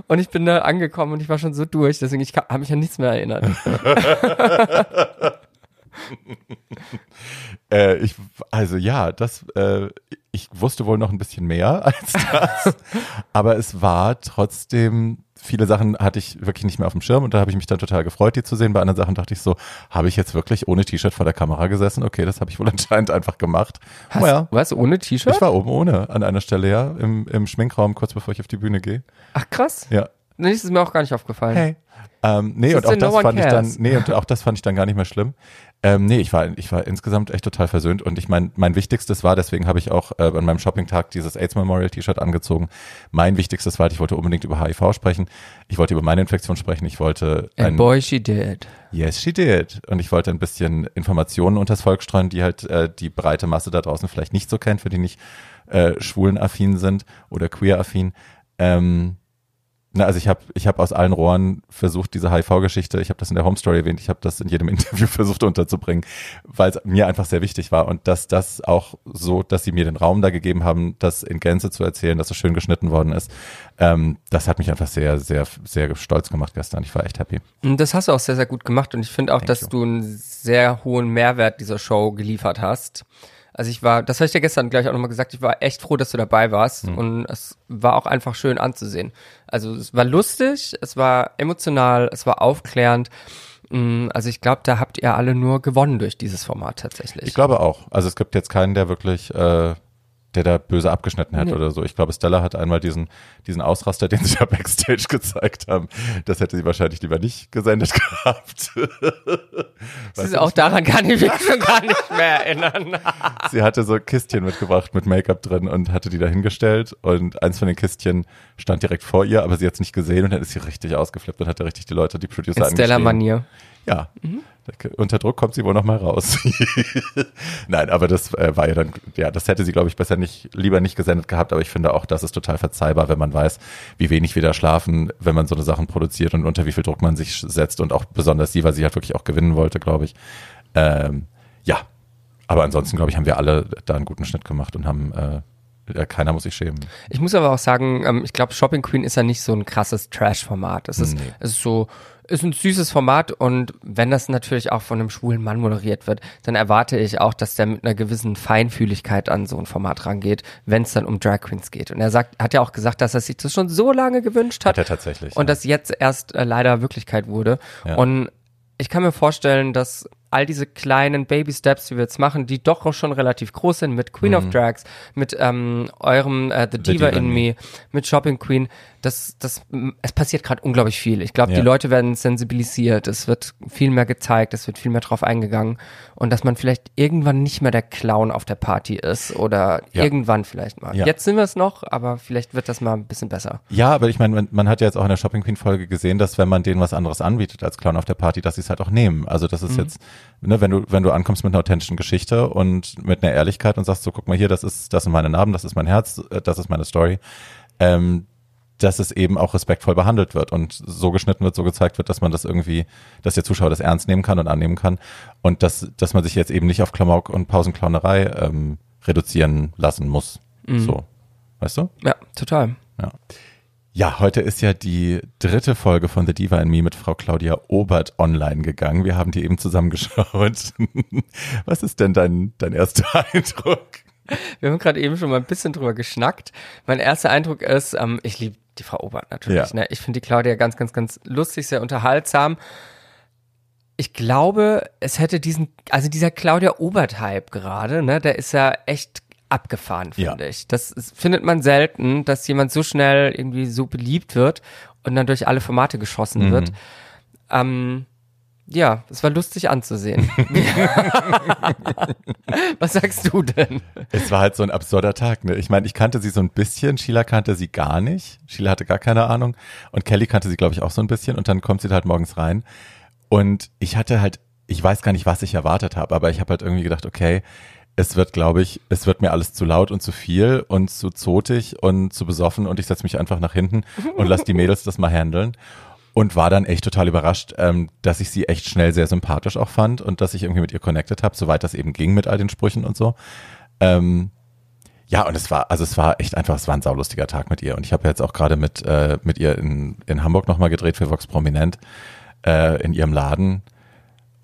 Und ich bin da angekommen und ich war schon so durch, deswegen ich habe mich an nichts mehr erinnert. Äh, ich, also ja, das, äh, ich wusste wohl noch ein bisschen mehr als das, aber es war trotzdem, viele Sachen hatte ich wirklich nicht mehr auf dem Schirm und da habe ich mich dann total gefreut, die zu sehen. Bei anderen Sachen dachte ich so, habe ich jetzt wirklich ohne T-Shirt vor der Kamera gesessen? Okay, das habe ich wohl anscheinend einfach gemacht. Hast, oh ja, Was, ohne T-Shirt? ich war oben ohne an einer Stelle, ja, im, im Schminkraum, kurz bevor ich auf die Bühne gehe. Ach krass. Ja. Nee, das ist mir auch gar nicht aufgefallen. Hey. Ähm, nee, und auch das fand ich dann, cares. nee, und auch das fand ich dann gar nicht mehr schlimm. Ähm, nee, ich war, ich war insgesamt echt total versöhnt und ich mein, mein wichtigstes war, deswegen habe ich auch äh, an meinem Shoppingtag dieses AIDS Memorial T-Shirt angezogen. Mein wichtigstes war, ich wollte unbedingt über HIV sprechen. Ich wollte über meine Infektion sprechen. Ich wollte And ein, boy, she did. yes, she did. Und ich wollte ein bisschen Informationen unters Volk streuen, die halt äh, die breite Masse da draußen vielleicht nicht so kennt, für die nicht äh, schwulenaffin sind oder queeraffin. Ähm, na, also ich habe ich hab aus allen Rohren versucht, diese HIV-Geschichte, ich habe das in der Home Story erwähnt, ich habe das in jedem Interview versucht unterzubringen, weil es mir einfach sehr wichtig war und dass das auch so, dass sie mir den Raum da gegeben haben, das in Gänze zu erzählen, dass es schön geschnitten worden ist, ähm, das hat mich einfach sehr, sehr, sehr stolz gemacht gestern. Ich war echt happy. Und das hast du auch sehr, sehr gut gemacht und ich finde auch, Thank dass you. du einen sehr hohen Mehrwert dieser Show geliefert hast. Also ich war, das habe ich dir gestern gleich auch nochmal gesagt, ich war echt froh, dass du dabei warst Hm. und es war auch einfach schön anzusehen. Also es war lustig, es war emotional, es war aufklärend. Mm, Also ich glaube, da habt ihr alle nur gewonnen durch dieses Format tatsächlich. Ich glaube auch. Also es gibt jetzt keinen, der wirklich, äh, der da böse abgeschnitten hat Nee. oder so. Ich glaube, Stella hat einmal diesen, diesen Ausraster, den sie da Backstage gezeigt haben. Das hätte sie wahrscheinlich lieber nicht gesendet gehabt. Das ist auch daran kann ich mich schon gar nicht mehr erinnern. sie hatte so Kistchen mitgebracht mit Make-up drin und hatte die da hingestellt und eins von den Kistchen stand direkt vor ihr, aber sie hat es nicht gesehen und dann ist sie richtig ausgeflippt und hatte richtig die Leute, die Producer In Stella angeschrien. Manier. Ja. Da- Unter Druck kommt sie wohl noch mal raus. Nein, aber das äh, war ja dann, ja, das hätte sie, glaube ich, besser nicht, lieber nicht gesendet gehabt, aber ich finde auch, das ist total verzeihbar, wenn man weiß, wie wenig wir da schlafen, wenn man so eine Sachen produziert und unter wie viel Druck man sich setzt und auch besonders sie, weil sie halt wirklich auch gewinnen wollte, glaube ich. Ähm, ja. Aber ansonsten, glaube ich, haben wir alle da einen guten Schnitt gemacht und haben, äh, keiner muss sich schämen. Ich muss aber auch sagen, ähm, ich glaube, Shopping Queen ist ja nicht so ein krasses Trash-Format. Es ist, Nee. es ist so, ist ein süßes Format und wenn das natürlich auch von einem schwulen Mann moderiert wird, dann erwarte ich auch, dass der mit einer gewissen Feinfühligkeit an so ein Format rangeht, wenn es dann um Drag Queens geht. Und er sagt, hat ja auch gesagt, dass er sich das schon so lange gewünscht hat, Hat er tatsächlich. und ja. das jetzt erst äh, leider Wirklichkeit wurde. Ja. Und ich kann mir vorstellen, dass all diese kleinen Baby Steps, die wir jetzt machen, die doch auch schon relativ groß sind, mit Queen of Drags, mit ähm, eurem äh, The, Mhm. The Diva, Diva in Me, mit Shopping Queen, das, das, es passiert gerade unglaublich viel. Ich glaube, Ja. die Leute werden sensibilisiert, es wird viel mehr gezeigt, es wird viel mehr drauf eingegangen und dass man vielleicht irgendwann nicht mehr der Clown auf der Party ist oder Ja. irgendwann vielleicht mal. Ja. Jetzt sind wir es noch, aber vielleicht wird das mal ein bisschen besser. Ja, aber ich meine, man, man hat ja jetzt auch in der Shopping Queen Folge gesehen, dass wenn man denen was anderes anbietet als Clown auf der Party, dass sie es halt auch nehmen. Also das ist jetzt, ne, wenn du wenn du ankommst mit einer authentischen Geschichte und mit einer Ehrlichkeit und sagst so, guck mal hier, das ist das sind meine Narben, das ist mein Herz, äh, das ist meine Story, ähm, dass es eben auch respektvoll behandelt wird und so geschnitten wird, so gezeigt wird, dass man das irgendwie, dass der Zuschauer das ernst nehmen kann und annehmen kann und dass dass man sich jetzt eben nicht auf Klamauk und Pausenclownerei ähm, reduzieren lassen muss. So, weißt du? Ja, total. Ja. Ja, heute ist ja die dritte Folge von The Diva in Me mit Frau Claudia Obert online gegangen. Wir haben die eben zusammengeschaut. Was ist denn dein, dein erster Eindruck? Wir haben gerade eben schon mal ein bisschen drüber geschnackt. Mein erster Eindruck ist, ähm, ich liebe die Frau Obert natürlich. Ja. Ne? Ich finde die Claudia ganz, ganz, ganz lustig, sehr unterhaltsam. Ich glaube, es hätte diesen, also dieser Claudia Obert-Hype gerade, ne, der ist ja echt abgefahren, finde Ja. ich. Das ist, findet man selten, dass jemand so schnell irgendwie so beliebt wird und dann durch alle Formate geschossen Mhm. wird. Ähm, ja, es war lustig anzusehen. Was sagst du denn? Es war halt so ein absurder Tag. Ne? Ich meine, ich kannte sie so ein bisschen, Sheila kannte sie gar nicht. Sheila hatte gar keine Ahnung. Und Kelly kannte sie, glaube ich, auch so ein bisschen. Und dann kommt sie da halt morgens rein. Und ich hatte halt, ich weiß gar nicht, was ich erwartet habe, aber ich habe halt irgendwie gedacht, okay, es wird, glaube ich, es wird mir alles zu laut und zu viel und zu zotig und zu besoffen und ich setze mich einfach nach hinten und lass die Mädels das mal handeln. Und war dann echt total überrascht, ähm, dass ich sie echt schnell sehr sympathisch auch fand und dass ich irgendwie mit ihr connected habe, soweit das eben ging mit all den Sprüchen und so. Ähm, ja, und es war, also es war echt einfach, es war ein saulustiger Tag mit ihr. Und ich habe jetzt auch gerade mit, äh, mit ihr in, in Hamburg nochmal gedreht für Vox Prominent äh, in ihrem Laden.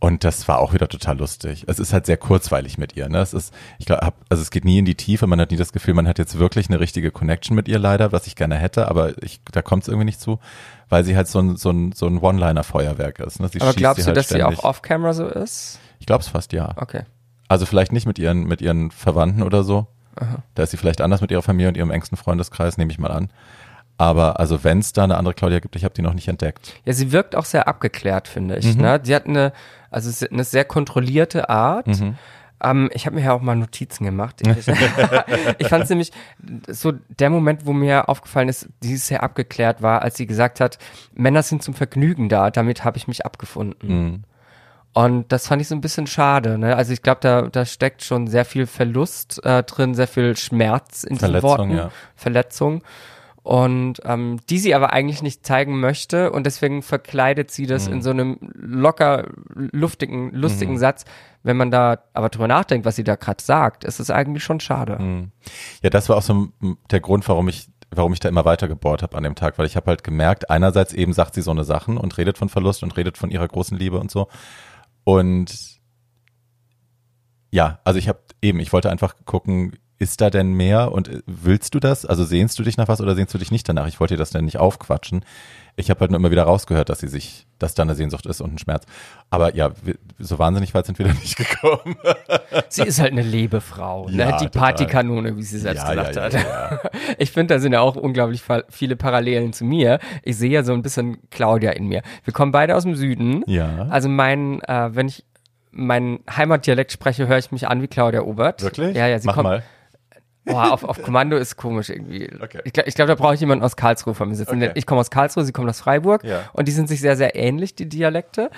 Und das war auch wieder total lustig. Es ist halt sehr kurzweilig mit ihr. Ne? Es ist, ich glaube, also es geht nie in die Tiefe. Man hat nie das Gefühl, man hat jetzt wirklich eine richtige Connection mit ihr leider, was ich gerne hätte, aber ich, da kommt es irgendwie nicht zu, weil sie halt so ein, so ein, so ein One-Liner-Feuerwerk ist. Ne? Sie Aber glaubst sie du, halt dass sie ständig. auch off-camera so ist? Ich glaube es fast ja. Okay. Also vielleicht nicht mit ihren, mit ihren Verwandten oder so. Da ist sie vielleicht anders mit ihrer Familie und ihrem engsten Freundeskreis, nehme ich mal an. Aber also wenn es da eine andere Claudia gibt, ich habe die noch nicht entdeckt. Ja, sie wirkt auch sehr abgeklärt, finde Mhm. ich. Ne? Sie hat eine, also es ist eine sehr kontrollierte Art. Mhm. Ähm, ich habe mir ja auch mal Notizen gemacht. Ich, ich fand es nämlich so der Moment, wo mir aufgefallen ist, die sehr abgeklärt war, als sie gesagt hat, Männer sind zum Vergnügen da. Damit habe ich mich abgefunden. Mhm. Und das fand ich so ein bisschen schade. Ne? Also ich glaube, da, da steckt schon sehr viel Verlust äh, drin, sehr viel Schmerz in diesen Verletzung, Worten, ja. Verletzung. Und ähm, die sie aber eigentlich nicht zeigen möchte und deswegen verkleidet sie das Mhm. in so einem locker, luftigen, lustigen Mhm. Satz. Wenn man da aber drüber nachdenkt, was sie da gerade sagt, ist es eigentlich schon schade. Mhm. Ja, das war auch so der Grund, warum ich, warum ich da immer weiter gebohrt habe an dem Tag, weil ich habe halt gemerkt, einerseits eben sagt sie so eine Sachen und redet von Verlust und redet von ihrer großen Liebe und so. Und ja, also ich habe eben, ich wollte einfach gucken, ist da denn mehr und äh, willst du das? Also sehnst du dich nach was oder sehnst du dich nicht danach? Ich wollte dir das denn nicht aufquatschen. Ich habe halt nur immer wieder rausgehört, dass sie sich, dass da eine Sehnsucht ist und ein Schmerz. Aber ja, so wahnsinnig weit sind wir da nicht gekommen. Sie ist halt eine Lebefrau, Ja, ne? die total. Partykanone, wie sie selbst Ja, gesagt ja, hat. Ich finde, da sind ja auch unglaublich viele Parallelen zu mir. Ich sehe ja so ein bisschen Claudia in mir. Wir kommen beide aus dem Süden. Ja. Also mein, äh, wenn ich meinen Heimatdialekt spreche, höre ich mich an wie Claudia Obert. Wirklich? Ja, ja, sie Mach kommt. mal. Boah, auf, auf Kommando ist komisch irgendwie. Okay. Ich glaube, ich glaub, da brauche ich jemanden aus Karlsruhe vor mir sitzen. Okay. Ich komme aus Karlsruhe, sie kommt aus Freiburg Ja. und die sind sich sehr, sehr ähnlich, die Dialekte.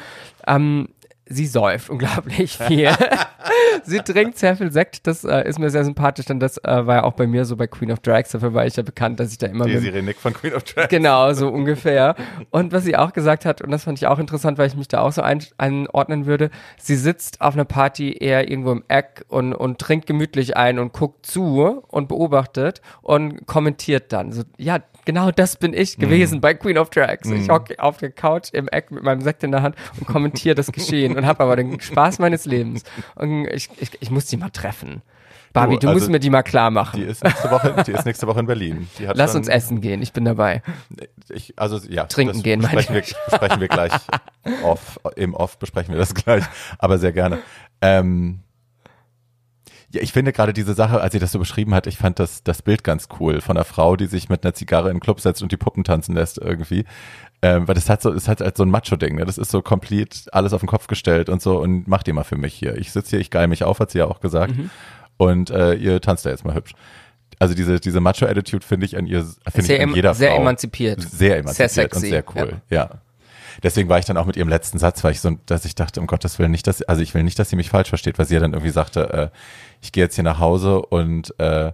Ähm, sie säuft unglaublich viel. sie trinkt sehr viel Sekt, das äh, ist mir sehr sympathisch, denn das äh, war ja auch bei mir so bei Queen of Drags, dafür war ich ja bekannt, dass ich da immer mit, Desiree Nick von Queen of Drags. Genau, so ungefähr. Und was sie auch gesagt hat, und das fand ich auch interessant, weil ich mich da auch so ein, einordnen würde, sie sitzt auf einer Party eher irgendwo im Eck und, und trinkt gemütlich ein und guckt zu und beobachtet und kommentiert dann. So, ja, genau das bin ich gewesen bei Queen of Drags. Ich hocke auf der Couch im Eck mit meinem Sekt in der Hand und kommentiere das Geschehen und habe aber den Spaß meines Lebens. Und ich, ich, ich muss die mal treffen. Barbie, Du, du, also musst mir die mal klar machen. Die ist nächste Woche, die ist nächste Woche in Berlin. Die hat Lass schon- uns essen gehen, ich bin dabei. Ich, also ja, Trinken gehen, meine besprechen wir, besprechen wir gleich off, im Off besprechen wir das gleich, aber sehr gerne. Ähm, ja, ich finde gerade diese Sache, als sie das so beschrieben hat, ich fand das, das Bild ganz cool von einer Frau, die sich mit einer Zigarre in den Club setzt und die Puppen tanzen lässt irgendwie. Ähm, weil das hat so, es hat halt so ein Macho-Ding, ne? Das ist so komplett alles auf den Kopf gestellt und so und macht ihr mal für mich hier. Ich sitze hier, ich geil mich auf, hat sie ja auch gesagt. Und äh, ihr tanzt da jetzt mal hübsch. Also diese, diese Macho-Attitude finde ich an ihr, finde ich Sehr an jeder sehr Frau. emanzipiert. Sehr emanzipiert Sehr und sexy, sehr cool, ja. Deswegen war ich dann auch mit ihrem letzten Satz, weil ich so, dass ich dachte, um Gottes Willen nicht, dass, also ich will nicht, dass sie mich falsch versteht, weil sie ja dann irgendwie sagte, äh, ich gehe jetzt hier nach Hause und äh,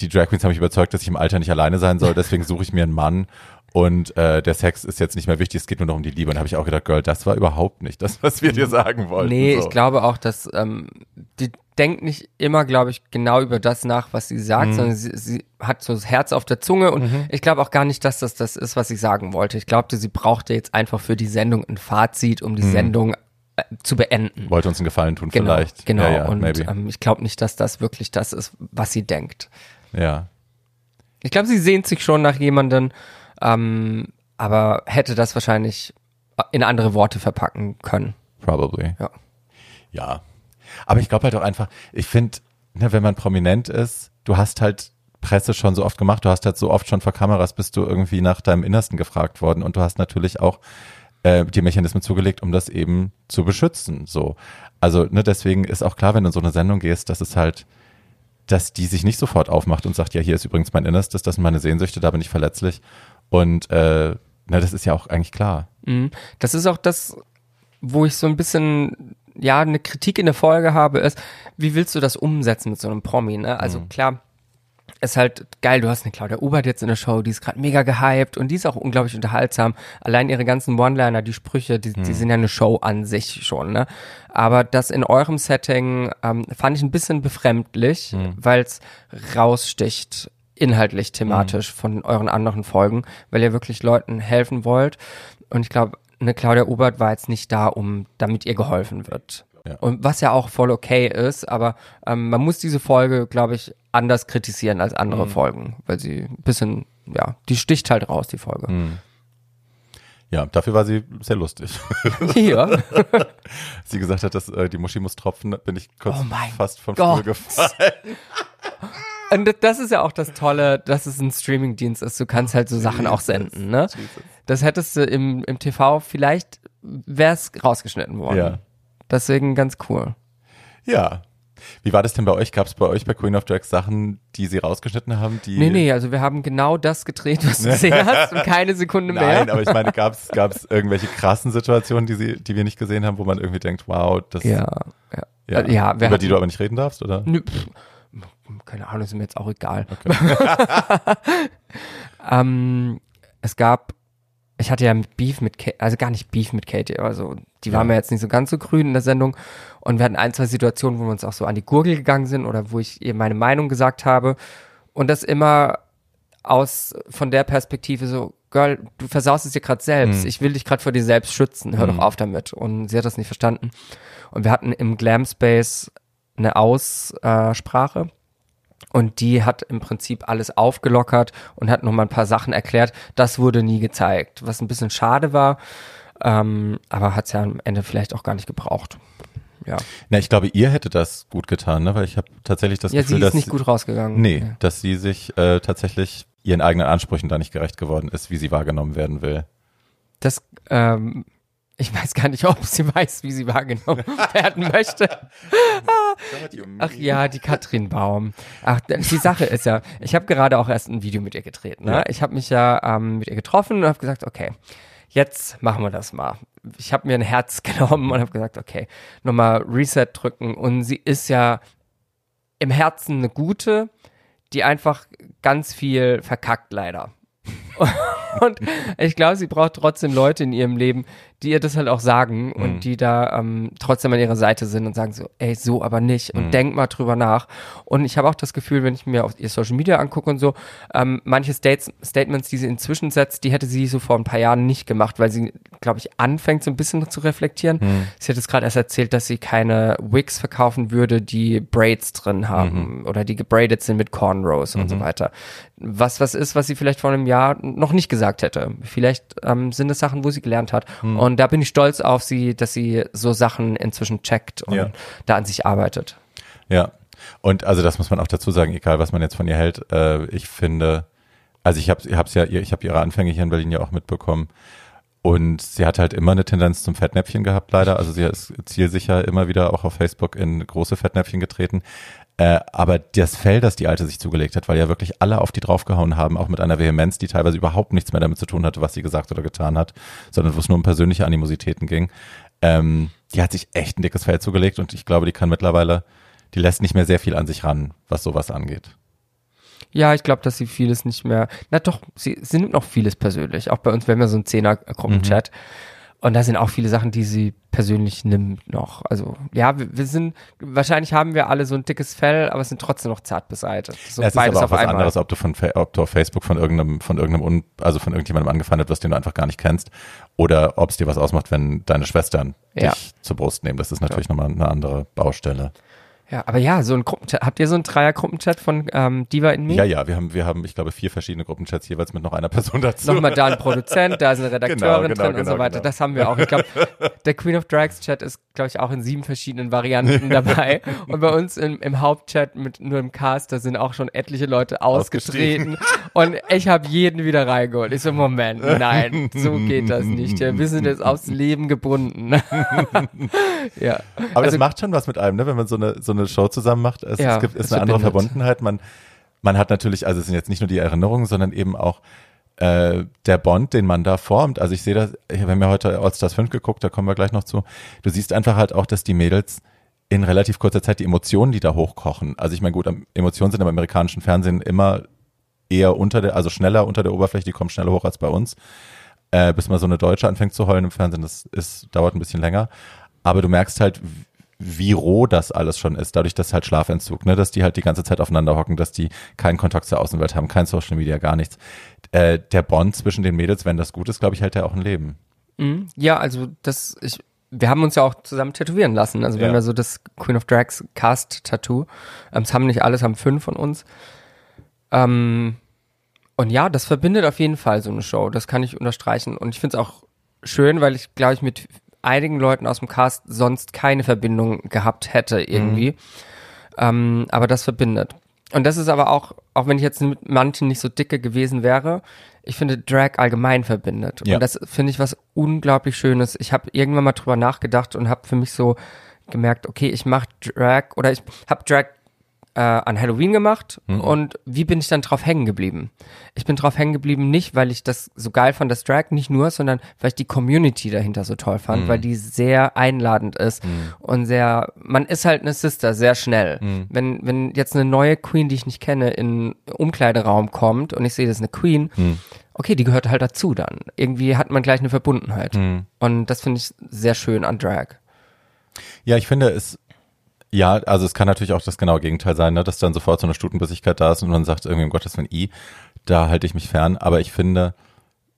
die Drag Queens haben mich überzeugt, dass ich im Alter nicht alleine sein soll, deswegen suche ich mir einen Mann und äh, der Sex ist jetzt nicht mehr wichtig, es geht nur noch um die Liebe. Und habe ich auch gedacht, Girl, das war überhaupt nicht das, was wir dir sagen wollten. Nee, so. ich glaube auch, dass ähm, die denkt nicht immer, glaube ich, genau über das nach, was sie Mhm. sagt, sondern sie, sie hat so das Herz auf der Zunge und ich glaube auch gar nicht, dass das das ist, was sie sagen wollte. Ich glaubte, sie brauchte jetzt einfach für die Sendung ein Fazit, um die Mhm. Sendung äh, zu beenden. Wollte uns einen Gefallen tun Genau, vielleicht. genau. Ja, ja, und ähm, ich glaube nicht, dass das wirklich das ist, was sie denkt. ja. Ich glaube, sie sehnt sich schon nach jemandem, ähm, aber hätte das wahrscheinlich in andere Worte verpacken können. Probably. Ja. Ja. Aber ich glaube halt auch einfach, ich finde, ne, wenn man prominent ist, du hast halt Presse schon so oft gemacht, du hast halt so oft schon vor Kameras bist du irgendwie nach deinem Innersten gefragt worden und du hast natürlich auch äh, die Mechanismen zugelegt, um das eben zu beschützen. So. Also, ne, deswegen ist auch klar, wenn du in so eine Sendung gehst, dass es halt, dass die sich nicht sofort aufmacht und sagt, ja, hier ist übrigens mein Innerstes, das sind meine Sehnsüchte, da bin ich verletzlich. Und äh, ne, das ist ja auch eigentlich klar. Mhm. Das ist auch das, wo ich so ein bisschen, ja, eine Kritik in der Folge habe, ist, wie willst du das umsetzen mit so einem Promi, ne? Also klar, ist halt geil, du hast eine Claudia Obert jetzt in der Show, die ist gerade mega gehypt und die ist auch unglaublich unterhaltsam. Allein ihre ganzen One-Liner, die Sprüche, die, die sind ja eine Show an sich schon, ne? Aber das in eurem Setting ähm, fand ich ein bisschen befremdlich, weil es raussticht inhaltlich, thematisch von euren anderen Folgen, weil ihr wirklich Leuten helfen wollt. Und ich glaube, eine Claudia Obert war jetzt nicht da, um damit ihr geholfen wird. Ja. Und was ja auch voll okay ist, aber ähm, man muss diese Folge, glaube ich, anders kritisieren als andere Folgen, weil sie ein bisschen, ja, die sticht halt raus, die Folge. Ja, dafür war sie sehr lustig. Hier. sie gesagt hat, dass äh, die Muschi muss tropfen, bin ich kurz Oh fast vom Gott. Stuhl gefallen. Und das- ist ja auch das Tolle, dass es ein Streamingdienst ist. Du kannst halt so Sachen auch senden, ne? Das hättest du im, im TV vielleicht, wär's rausgeschnitten worden. Ja. Deswegen ganz cool. Ja. Wie war das denn bei euch? Gab es bei euch bei Queen of Drags Sachen, die sie rausgeschnitten haben? Die Nee, nee, also wir haben genau das gedreht, was du gesehen hast und keine Sekunde mehr. Nein, aber ich meine, gab es irgendwelche krassen Situationen, die, sie, die wir nicht gesehen haben, wo man irgendwie denkt, wow, das ja, ja. ja, ja über die hatten- du aber nicht reden darfst, oder? Nö, pff, keine Ahnung, ist mir jetzt auch egal. ähm, es gab, ich hatte ja Beef mit Katie, also gar nicht Beef mit Katie, aber so, die war Ja. mir jetzt nicht so ganz so grün in der Sendung. Und wir hatten ein, zwei Situationen, wo wir uns auch so an die Gurgel gegangen sind oder wo ich ihr meine Meinung gesagt habe. Und das immer aus, von der Perspektive so, Girl, du versaust es dir gerade selbst. Ich will dich gerade vor dir selbst schützen. Hör doch auf damit. Und sie hat das nicht verstanden. Und wir hatten im Glam Space eine Aussprache. Und die hat im Prinzip alles aufgelockert und hat nochmal ein paar Sachen erklärt. Das wurde nie gezeigt, was ein bisschen schade war. Ähm, aber hat es ja am Ende vielleicht auch gar nicht gebraucht. Ja, Na, ich glaube, ihr hätte das gut getan, ne? weil ich habe tatsächlich das ja Gefühl, sie dass ist nicht gut rausgegangen. Nee, Ja. dass sie sich äh, tatsächlich ihren eigenen Ansprüchen da nicht gerecht geworden ist, wie sie wahrgenommen werden will. Das, ähm, ich weiß gar nicht, ob sie weiß, wie sie wahrgenommen werden möchte. Ach ja, die Katrin Baum. Ach, die Sache ist ja, ich habe gerade auch erst ein Video mit ihr gedreht. Ne? Ich habe mich ja ähm, mit ihr getroffen und habe gesagt, okay, jetzt machen wir das mal. Ich habe mir ein Herz genommen und habe gesagt, okay, nochmal Reset drücken. Und sie ist ja im Herzen eine gute, die einfach ganz viel verkackt leider. Und ich glaube, sie braucht trotzdem Leute in ihrem Leben, die ihr das halt auch sagen und die da ähm, trotzdem an ihrer Seite sind und sagen so, ey, so aber nicht und denk mal drüber nach. Und ich habe auch das Gefühl, wenn ich mir auf ihr Social Media angucke und so, ähm, manche States, Statements, die sie inzwischen setzt, die hätte sie so vor ein paar Jahren nicht gemacht, weil sie, glaube ich, anfängt so ein bisschen zu reflektieren. Sie hat jetzt gerade erst erzählt, dass sie keine Wigs verkaufen würde, die Braids drin haben oder die gebraided sind mit Cornrows und so weiter. Was was ist, was sie vielleicht vor einem Jahr noch nicht gesagt hätte. Vielleicht ähm, sind es Sachen, wo sie gelernt hat. Und da bin ich stolz auf sie, dass sie so Sachen inzwischen checkt und Ja. da an sich arbeitet. Ja. Und also das muss man auch dazu sagen, egal was man jetzt von ihr hält, äh, ich finde, also ich habe hab's ja, ich habe ihre Anfänge hier in Berlin ja auch mitbekommen. Und sie hat halt immer eine Tendenz zum Fettnäpfchen gehabt, leider. Also sie ist zielsicher immer wieder auch auf Facebook in große Fettnäpfchen getreten. Äh, aber das Fell, das die Alte sich zugelegt hat, weil ja wirklich alle auf die draufgehauen haben, auch mit einer Vehemenz, die teilweise überhaupt nichts mehr damit zu tun hatte, was sie gesagt oder getan hat, sondern wo es nur um persönliche Animositäten ging. Ähm, die hat sich echt ein dickes Fell zugelegt und ich glaube, die kann mittlerweile, die lässt nicht mehr sehr viel an sich ran, was sowas angeht. Ja, ich glaube, dass sie vieles nicht mehr. Na doch, sie, sie nimmt noch vieles persönlich. Auch bei uns, wir haben ja so einen Zehner-Gruppenchat. Und da sind auch viele Sachen, die sie persönlich nimmt noch. Also ja, wir, wir sind, wahrscheinlich haben wir alle so ein dickes Fell, aber es sind trotzdem noch zart beseitigt. So Ja, es ist aber auch was anderes, ob du von ob du auf Facebook von irgendeinem, von irgendeinem, Un also von irgendjemandem angefeindet wirst, den du einfach gar nicht kennst, oder ob es dir was ausmacht, wenn deine Schwestern Ja. dich zur Brust nehmen. Das ist natürlich nochmal eine andere Baustelle. Ja, aber ja, so ein Gruppenchat. Habt ihr so einen Dreier-Gruppenchat von ähm, Diva in Me? Ja, ja, wir haben, wir haben, ich glaube, vier verschiedene Gruppenchats jeweils mit noch einer Person dazu. Nochmal da ein Produzent, da ist eine Redakteurin Genau, genau, drin und genau, so weiter. genau. Das haben wir auch. Ich glaube, der Queen of Drags Chat ist, glaube ich, auch in sieben verschiedenen Varianten dabei. Und bei uns im, im Hauptchat mit nur im Cast, da sind auch schon etliche Leute ausgetreten. und ich habe jeden wieder reingeholt. Ich so, Moment, nein, so geht das nicht. Ja, wir sind jetzt aufs Leben gebunden. ja. Aber Also- das macht schon was mit einem, ne? wenn man so eine, so eine Show zusammen macht. Es, Ja, es gibt, ist eine andere verbindet. Verbundenheit. Man, man hat natürlich, also es sind jetzt nicht nur die Erinnerungen, sondern eben auch äh, der Bond, den man da formt. Also ich sehe das, ich habe mir heute Allstars 5 geguckt, da kommen wir gleich noch zu. Du siehst einfach halt auch, dass die Mädels in relativ kurzer Zeit die Emotionen, die da hochkochen. Also ich meine, gut, Emotionen sind im amerikanischen Fernsehen immer eher unter der, also schneller unter der Oberfläche, die kommen schneller hoch als bei uns. Äh, bis mal so eine Deutsche anfängt zu heulen im Fernsehen, das ist, dauert ein bisschen länger. Aber du merkst halt, wie roh das alles schon ist, dadurch, dass halt Schlafentzug, ne, dass die halt die ganze Zeit aufeinander hocken, dass die keinen Kontakt zur Außenwelt haben, kein Social Media, gar nichts. Äh, der Bond zwischen den Mädels, wenn das gut ist, glaube ich, hält er auch ein Leben. Mhm. Ja, also das, ich, wir haben uns ja auch zusammen tätowieren lassen. Also wir Ja. haben ja so das Queen of Drags Cast-Tattoo. Ähm, es haben nicht alles, haben fünf von uns. Ähm, und ja, das verbindet auf jeden Fall so eine Show. Das kann ich unterstreichen. Und ich finde es auch schön, weil ich, glaube ich, mit einigen Leuten aus dem Cast sonst keine Verbindung gehabt hätte irgendwie. Ähm, aber das verbindet. Und das ist aber auch, auch wenn ich jetzt mit manchen nicht so dicke gewesen wäre, ich finde Drag allgemein verbindet. Ja. Und das finde ich was unglaublich Schönes. Ich habe irgendwann mal drüber nachgedacht und habe für mich so gemerkt, okay, ich mache Drag oder ich habe Drag äh, an Halloween gemacht und wie bin ich dann drauf hängen geblieben? Ich bin drauf hängen geblieben nicht, weil ich das so geil fand, das Drag, nicht nur, sondern weil ich die Community dahinter so toll fand, weil die sehr einladend ist und sehr, man ist halt eine Sister sehr schnell. Wenn, wenn jetzt eine neue Queen, die ich nicht kenne, in Umkleideraum kommt und ich sehe, das ist eine Queen, okay, die gehört halt dazu dann. Irgendwie hat man gleich eine Verbundenheit. Und das finde ich sehr schön an Drag. Ja, ich finde es, ja, also es kann natürlich auch das genaue Gegenteil sein, ne, dass dann sofort so eine Stutenbissigkeit da ist und man sagt irgendwie, um Gottes Willen, I, da halte ich mich fern. Aber ich finde,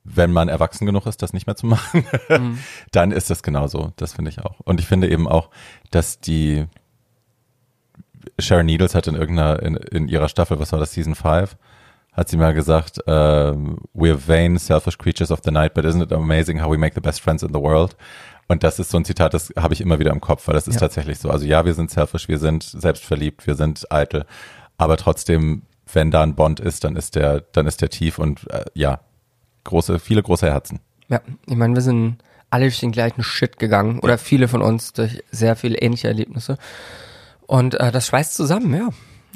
wenn man erwachsen genug ist, das nicht mehr zu machen, dann ist das genauso. Das finde ich auch. Und ich finde eben auch, dass die Sharon Needles hat in irgendeiner, in, in ihrer Staffel, was war das, Season 5, hat sie mal gesagt, ähm, we're vain, selfish creatures of the night, but isn't it amazing how we make the best friends in the world? Und das ist so ein Zitat, das habe ich immer wieder im Kopf, weil das ist Ja. tatsächlich so. Also ja, wir sind selfish, wir sind selbstverliebt, wir sind eitel, aber trotzdem, wenn da ein Bond ist, dann ist der, dann ist der tief und äh, ja, große, viele große Herzen. Ja, ich meine, wir sind alle durch den gleichen Shit gegangen oder viele von uns durch sehr viele ähnliche Erlebnisse. Und äh, das schweißt zusammen, ja.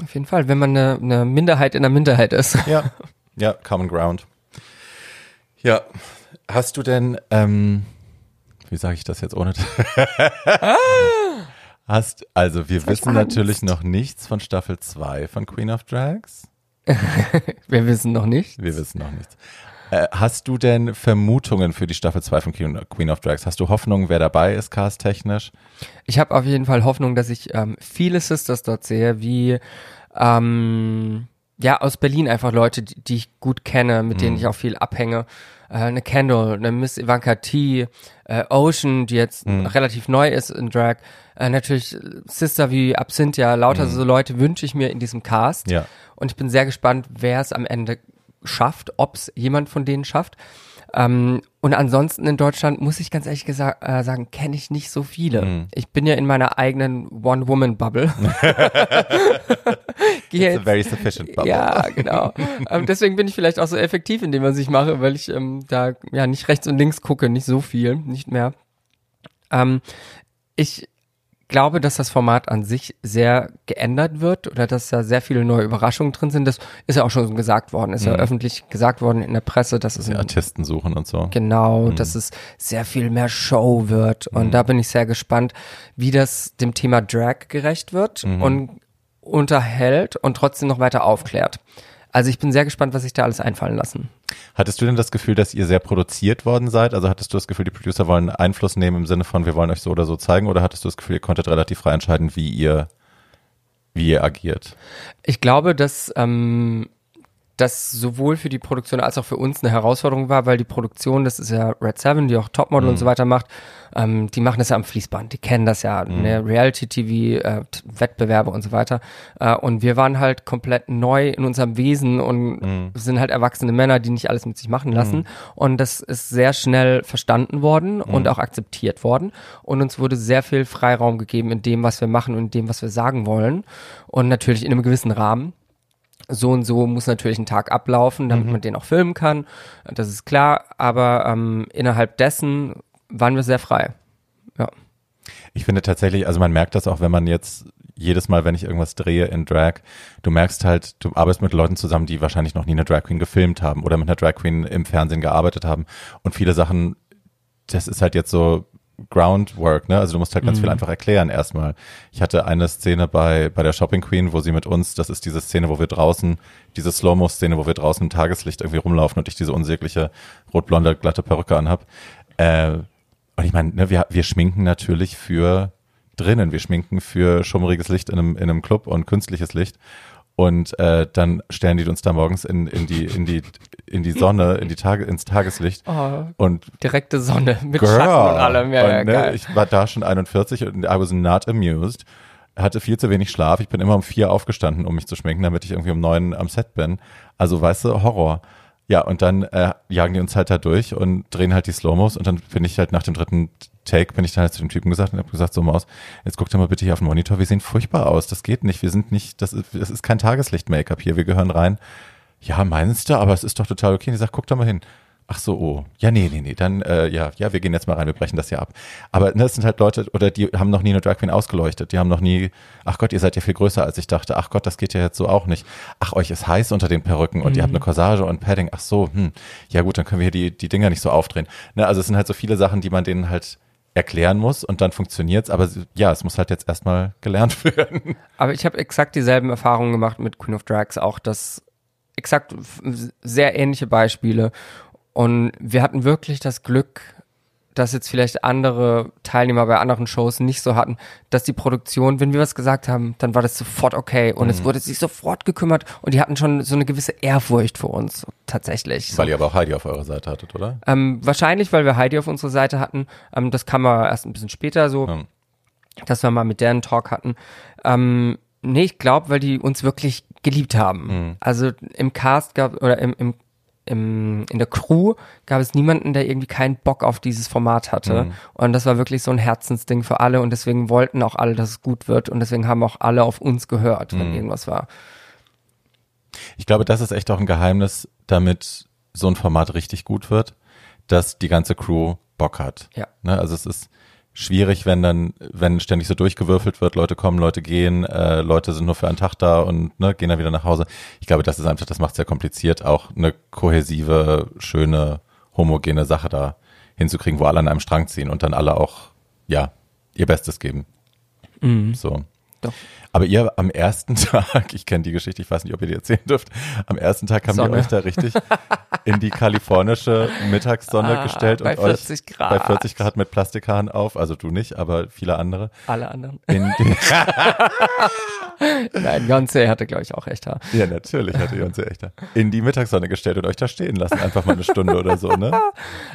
Auf jeden Fall, wenn man eine, eine Minderheit in der Minderheit ist. Ja, ja, Common Ground. Ja, hast du denn, ähm, wie sage ich das jetzt ohne? hast, also wir wissen natürlich noch nichts von Staffel 2 von Queen of Drags. Wir wissen noch nicht. Wir wissen noch nichts. Äh, hast du denn Vermutungen für die Staffel 2 von Queen of Drags? Hast du Hoffnung, wer dabei ist, casttechnisch? Ich habe auf jeden Fall Hoffnung, dass ich ähm, viele Sisters dort sehe, wie ähm, ja aus Berlin einfach Leute, die, die ich gut kenne, mit denen ich auch viel abhänge. Äh, eine Kendall, eine Miss Ivanka T, äh, Ocean, die jetzt relativ neu ist in Drag. Äh, natürlich Sister wie Absinthia, lauter so Leute wünsche ich mir in diesem Cast. Ja. Und ich bin sehr gespannt, wer es am Ende schafft, ob es jemand von denen schafft. Ähm, und ansonsten in Deutschland muss ich ganz ehrlich gesagt, äh, sagen, kenne ich nicht so viele. Ich bin ja in meiner eigenen One-Woman-Bubble. Gehe jetzt- very sufficient bubble. ja, genau. ähm, deswegen bin ich vielleicht auch so effektiv in dem, was ich mache, weil ich ähm, da ja nicht rechts und links gucke, nicht so viel, nicht mehr. Ähm, ich glaube, dass das Format an sich sehr geändert wird oder dass da sehr viele neue Überraschungen drin sind. Das ist ja auch schon gesagt worden, ist ja öffentlich gesagt worden in der Presse, dass es Die Artisten suchen und so. Genau, dass es sehr viel mehr Show wird. Und da bin ich sehr gespannt, wie das dem Thema Drag gerecht wird und unterhält und trotzdem noch weiter aufklärt. Also ich bin sehr gespannt, was sich da alles einfallen lassen. Hattest du denn das Gefühl, dass ihr sehr produziert worden seid? Also hattest du das Gefühl, die Producer wollen Einfluss nehmen im Sinne von, wir wollen euch so oder so zeigen? Oder hattest du das Gefühl, ihr konntet relativ frei entscheiden, wie ihr, wie ihr agiert? Ich glaube, dass ähm, das sowohl für die Produktion als auch für uns eine Herausforderung war, weil die Produktion, das ist ja Red Seven, die auch Topmodel und so weiter macht, ähm, die machen das ja am Fließband, die kennen das ja, ne, Reality-TV, äh, T- Wettbewerbe und so weiter. Äh, und wir waren halt komplett neu in unserem Wesen und sind halt erwachsene Männer, die nicht alles mit sich machen lassen. Und das ist sehr schnell verstanden worden und auch akzeptiert worden. Und uns wurde sehr viel Freiraum gegeben in dem, was wir machen und in dem, was wir sagen wollen. Und natürlich in einem gewissen Rahmen so und so muss natürlich ein Tag ablaufen, damit man den auch filmen kann. Das ist klar, aber ähm, innerhalb dessen waren wir sehr frei. Ja. Ich finde tatsächlich, also man merkt das auch, wenn man jetzt jedes Mal, wenn ich irgendwas drehe in Drag, du merkst halt, du arbeitest mit Leuten zusammen, die wahrscheinlich noch nie eine Drag Queen gefilmt haben oder mit einer Drag Queen im Fernsehen gearbeitet haben. Und viele Sachen, das ist halt jetzt so Groundwork, ne? Also du musst halt ganz viel einfach erklären erstmal. Ich hatte eine Szene bei, bei der Shopping Queen, wo sie mit uns, das ist diese Szene, wo wir draußen, diese Slow-Mo-Szene, wo wir draußen im Tageslicht irgendwie rumlaufen und ich diese unsägliche rotblonde, glatte Perücke anhab. Äh, und ich meine, ne, wir, wir schminken natürlich für drinnen, wir schminken für schummriges Licht in einem, in einem Club und künstliches Licht. Und äh, dann stellen die uns da morgens in, in die, in die, in die Sonne, in die Tage, ins Tageslicht. Oh, Und direkte Sonne mit Girl. Schatten und allem. Ja, ja, und, ne, geil. ich war da schon 41 und I was not amused. Hatte viel zu wenig Schlaf. Ich bin immer um vier aufgestanden, um mich zu schminken, damit ich irgendwie um neun am Set bin. Also, weißt du, Horror. Ja, und dann äh, jagen die uns halt da durch und drehen halt die Slow-Mos und dann bin ich halt nach dem dritten Take, bin ich dann halt zu dem Typen gesagt und habe gesagt, so Maus, jetzt guck dir mal bitte hier auf den Monitor, wir sehen furchtbar aus, das geht nicht, wir sind nicht, das ist, das ist kein Tageslicht-Make-up hier, wir gehören rein. Ja, meinst du, aber es ist doch total okay. Und ich sag, guck doch mal hin. Ach so, oh. Ja, nee, nee, nee. Dann, äh, ja, ja, wir gehen jetzt mal rein, wir brechen das hier ab. Aber ne, es sind halt Leute, oder die haben noch nie eine Drag Queen ausgeleuchtet. Die haben noch nie, ach Gott, ihr seid ja viel größer, als ich dachte. Ach Gott, das geht ja jetzt so auch nicht. Ach, euch ist heiß unter den Perücken und ihr habt eine Corsage und Padding. Ach so, hm. Ja gut, dann können wir hier die, die Dinger nicht so aufdrehen. Ne, also es sind halt so viele Sachen, die man denen halt erklären muss und dann funktioniert's. Aber ja, es muss halt jetzt erstmal gelernt werden. Aber ich habe exakt dieselben Erfahrungen gemacht mit Queen of Drags, auch das exakt sehr ähnliche Beispiele. Und wir hatten wirklich das Glück, dass jetzt vielleicht andere Teilnehmer bei anderen Shows nicht so hatten, dass die Produktion, wenn wir was gesagt haben, dann war das sofort okay und es wurde sich sofort gekümmert und die hatten schon so eine gewisse Ehrfurcht vor uns tatsächlich. So. Weil ihr aber auch Heidi auf eurer Seite hattet, oder? Ähm, wahrscheinlich, weil wir Heidi auf unserer Seite hatten. Ähm, das kam aber erst ein bisschen später so, Ja. dass wir mal mit deren Talk hatten. Ähm, nee, ich glaube, weil die uns wirklich geliebt haben. Also im Cast gab oder im, im, im, in der Crew gab es niemanden, der irgendwie keinen Bock auf dieses Format hatte. Und das war wirklich so ein Herzensding für alle und deswegen wollten auch alle, dass es gut wird und deswegen haben auch alle auf uns gehört, wenn irgendwas war. Ich glaube, das ist echt auch ein Geheimnis, damit so ein Format richtig gut wird, dass die ganze Crew Bock hat. Ja. Ne? Also es ist schwierig, wenn dann, wenn ständig so durchgewürfelt wird, Leute kommen, Leute gehen, äh, Leute sind nur für einen Tag da und ne, gehen dann wieder nach Hause. Ich glaube, das ist einfach, das macht es sehr kompliziert, auch eine kohäsive, schöne, homogene Sache da hinzukriegen, wo alle an einem Strang ziehen und dann alle auch, ja, ihr Bestes geben. So. Doch. Aber ihr am ersten Tag, ich kenne die Geschichte, ich weiß nicht, ob ihr die erzählen dürft, am ersten Tag haben Sonne. wir euch da richtig in die kalifornische Mittagssonne Ah, gestellt bei und 40 euch Grad. bei 40 Grad mit Plastikhahn auf, also du nicht, aber viele andere. Alle anderen. In die, Nein, Beyoncé hatte, glaube ich, auch recht. Ja. ja, natürlich hatte ja echt da. In die Mittagssonne gestellt und euch da stehen lassen, einfach mal eine Stunde oder so, ne?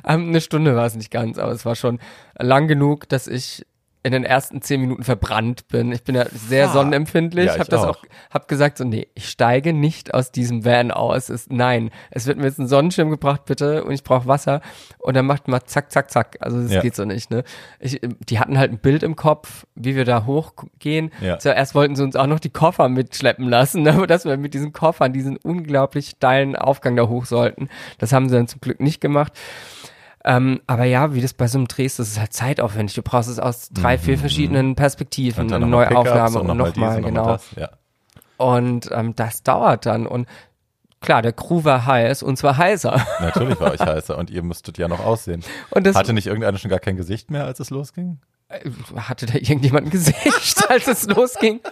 Ähm, eine Stunde war es nicht ganz, aber es war schon lang genug, dass ich in den ersten zehn Minuten verbrannt bin. Ich bin ja sehr Ah. sonnenempfindlich. Ja, ich hab das auch. auch, hab gesagt so, nee, ich steige nicht aus diesem Van aus. Es, nein, es wird mir jetzt ein Sonnenschirm gebracht, bitte, und ich brauche Wasser. Und dann macht mal zack, zack, zack. Also das Ja. geht so nicht, ne? Ich, die hatten halt ein Bild im Kopf, wie wir da hochgehen. Ja. Zuerst wollten sie uns auch noch die Koffer mitschleppen lassen, aber dass wir mit diesen Koffern diesen unglaublich steilen Aufgang da hoch sollten. Das haben sie dann zum Glück nicht gemacht. Ähm, aber ja, wie das bei so einem Dreh ist, das ist halt zeitaufwendig. Du brauchst es aus drei, vier verschiedenen Perspektiven, Mhm. eine noch neue Aufnahme und noch mal nochmal, und genau. das, Ja. Und ähm, das dauert dann. Und klar, der Crew war heiß und zwar heißer. Natürlich war euch heißer und ihr müsstet ja noch aussehen. Und das Hatte nicht irgendeiner schon gar kein Gesicht mehr, als es losging? äh, hatte da irgendjemand ein Gesicht, als es losging.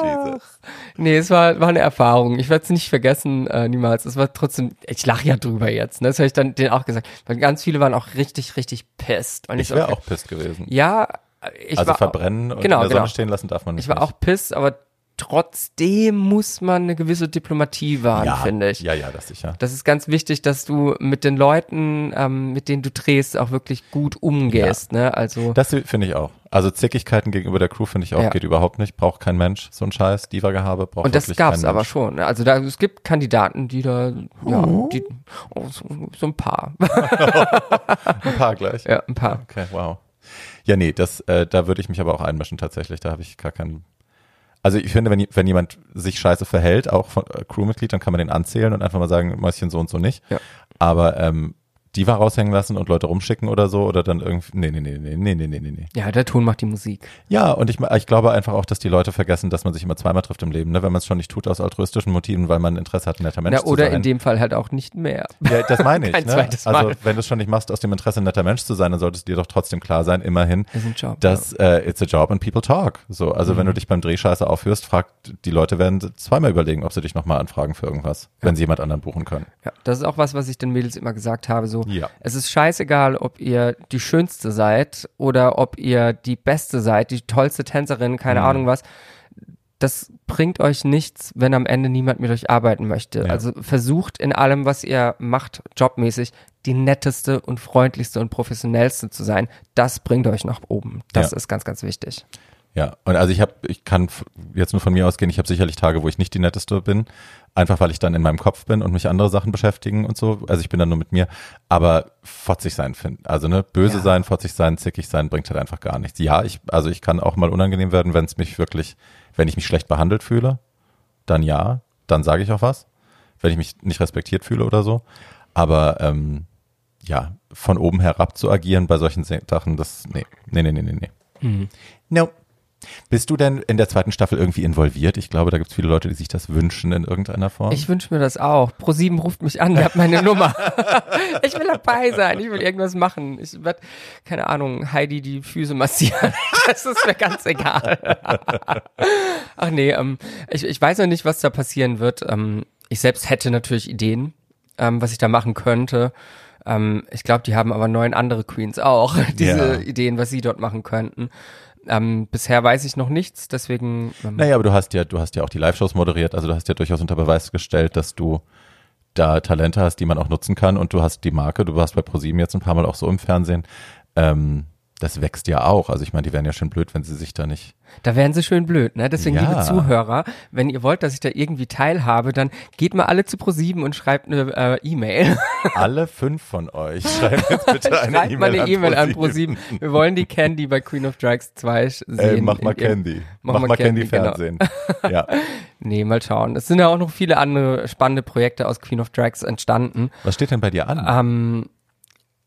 Jesus. Nee, es war, war eine Erfahrung. Ich werde es nicht vergessen, äh, niemals. Es war trotzdem, ich lache ja drüber jetzt, ne? Das habe ich dann denen auch gesagt. Weil ganz viele waren auch richtig, richtig pissed. Und Ich so, wäre okay. auch pisst gewesen. Ja, ich also war verbrennen und genau, in der Sonne genau. stehen lassen darf man nicht. Ich war auch pissed, aber trotzdem muss man eine gewisse Diplomatie wahren, ja, finde ich. Ja, ja, das sicher. Das ist ganz wichtig, dass du mit den Leuten, ähm, mit denen du drehst, auch wirklich gut umgehst. Ne? Also Das finde ich auch. Also Zickigkeiten gegenüber der Crew finde ich auch Ja. geht überhaupt nicht. Braucht kein Mensch. So ein Scheiß. Diva-Gehabe braucht und das gab's kein aber Mensch. schon. ne? Also da es gibt Kandidaten, die da ja, die, oh, so, so ein paar, Ein paar gleich. ja, ein paar. Okay, wow. Ja, nee, das, äh, da würde ich mich aber auch einmischen tatsächlich. Da habe ich gar keinen. Also ich finde, wenn, wenn jemand sich scheiße verhält, auch von äh, Crewmitglied, dann kann man den anzählen und einfach mal sagen, Mäuschen so und so nicht. Ja. Aber ähm, Diva raushängen lassen und Leute rumschicken oder so oder dann irgendwie. Nee, nee, nee, nee, nee, nee, nee, nee. Ja, der Ton macht die Musik. Ja, und ich, ich glaube einfach auch, dass die Leute vergessen, dass man sich immer zweimal trifft im Leben, ne? wenn man es schon nicht tut aus altruistischen Motiven, weil man Interesse hat, ein netter Mensch Na, zu sein. Oder in dem Fall halt auch nicht mehr. Ja, das meine ich. Kein ne? zweites also, Mal. Also, wenn du es schon nicht machst, aus dem Interesse, ein netter Mensch zu sein, dann solltest dir doch trotzdem klar sein, immerhin, dass äh, it's a job and people talk. So, also mhm. wenn du mhm. dich beim Drehscheiße aufhörst, fragt, die Leute werden zweimal überlegen, ob sie dich nochmal anfragen für irgendwas, ja. wenn sie jemand anderen buchen können. Ja, das ist auch was, was ich den Mädels immer gesagt habe, so ja. es ist scheißegal, ob ihr die schönste seid oder ob ihr die beste seid, die tollste Tänzerin, keine Mhm. Ahnung was. Das bringt euch nichts, wenn am Ende niemand mit euch arbeiten möchte. Ja. Also versucht in allem, was ihr macht, jobmäßig, die netteste und freundlichste und professionellste zu sein. Das bringt euch nach oben. Das Ja. ist ganz, ganz wichtig. Ja, und also ich habe, ich kann jetzt nur von mir ausgehen, ich habe sicherlich Tage, wo ich nicht die netteste bin, einfach weil ich dann in meinem Kopf bin und mich andere Sachen beschäftigen und so. Also ich bin dann nur mit mir, aber fotzig sein finden. Also ne, böse Ja. sein, fotzig sein, zickig sein bringt halt einfach gar nichts. Ja, ich, also ich kann auch mal unangenehm werden, wenn es mich wirklich, wenn ich mich schlecht behandelt fühle, dann ja, dann sage ich auch was. Wenn ich mich nicht respektiert fühle oder so. Aber ähm, ja, von oben herab zu agieren bei solchen Sachen, das, nee, nee, nee, nee, nee, nee. No. Bist du denn in der zweiten Staffel irgendwie involviert? Ich glaube, da gibt es viele Leute, die sich das wünschen in irgendeiner Form. Ich wünsche mir das auch. Pro7 ruft mich an, ihr habt meine Nummer. ich will dabei sein, ich will irgendwas machen. Ich werde, keine Ahnung, Heidi die Füße massieren. das ist mir ganz egal. Ach nee, ähm, ich, ich weiß noch nicht, was da passieren wird. Ähm, ich selbst hätte natürlich Ideen, ähm, was ich da machen könnte. Ähm, ich glaube, die haben aber neun andere Queens auch, diese Ja. Ideen, was sie dort machen könnten. Ähm, bisher weiß ich noch nichts, deswegen. Ähm, naja, aber du hast ja, du hast ja auch die Live-Shows moderiert, also du hast ja durchaus unter Beweis gestellt, dass du da Talente hast, die man auch nutzen kann und du hast die Marke, du warst bei ProSieben jetzt ein paar Mal auch so im Fernsehen. Ähm, das wächst ja auch. Also ich meine, die wären ja schön blöd, wenn sie sich da nicht. Da wären sie schön blöd, ne? Deswegen, Ja. liebe Zuhörer, wenn ihr wollt, dass ich da irgendwie teilhabe, dann geht mal alle zu ProSieben und schreibt eine äh, E-Mail. Alle fünf von euch schreiben jetzt bitte eine Schreibt mal E-Mail eine E-Mail an ProSieben. ProSieben. Wir wollen die Candy bei Queen of Drags 2 sehen. Ey, mach mal Candy. Mach Mach, mal mal Candy, Candy, genau. Fernsehen. Ja. Nee, mal schauen. Es sind ja auch noch viele andere spannende Projekte aus Queen of Drags entstanden. Was steht denn bei dir an? Ähm,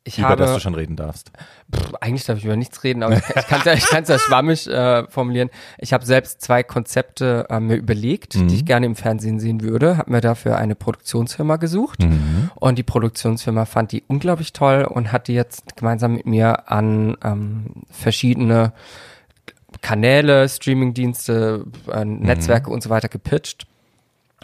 ich über das habe, du schon reden darfst. pff, eigentlich darf ich über nichts reden, aber ich kann es ja, ich ja schwammig äh, formulieren. Ich habe selbst zwei Konzepte äh, mir überlegt, Mhm. die ich gerne im Fernsehen sehen würde, habe mir dafür eine Produktionsfirma gesucht Mhm. und die Produktionsfirma fand die unglaublich toll und hat die jetzt gemeinsam mit mir an ähm, verschiedene Kanäle, Streamingdienste, äh, Netzwerke und so weiter gepitcht.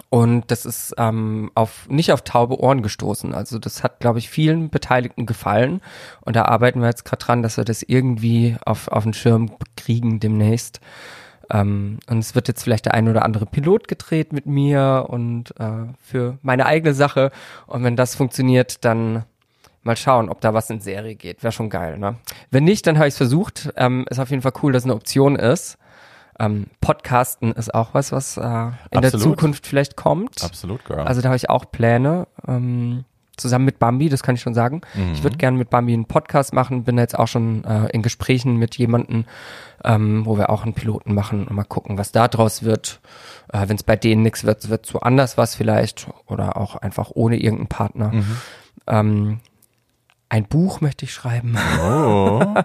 Und das ist ähm, auf nicht auf taube Ohren gestoßen. Also das hat, glaube ich, vielen Beteiligten gefallen. Und da arbeiten wir jetzt gerade dran, dass wir das irgendwie auf, auf den Schirm kriegen demnächst. Ähm, und es wird jetzt vielleicht der ein oder andere Pilot gedreht mit mir und äh, für meine eigene Sache. Und wenn das funktioniert, dann mal schauen, ob da was in Serie geht. Wäre schon geil, ne? Wenn nicht, dann habe ich es versucht. Ähm, ist auf jeden Fall cool, dass es eine Option ist. Ähm, Podcasten ist auch was, was äh, in der Absolut. Zukunft vielleicht kommt. Absolut, Girl. Also da habe ich auch Pläne. Ähm, zusammen mit Bambi, das kann ich schon sagen. Ich würde gerne mit Bambi einen Podcast machen, bin jetzt auch schon äh, in Gesprächen mit jemandem, ähm, wo wir auch einen Piloten machen und mal gucken, was da draus wird. Äh, Wenn es bei denen nichts wird, wird so anders was vielleicht oder auch einfach ohne irgendeinen Partner. Ähm, Ein Buch möchte ich schreiben. Oh.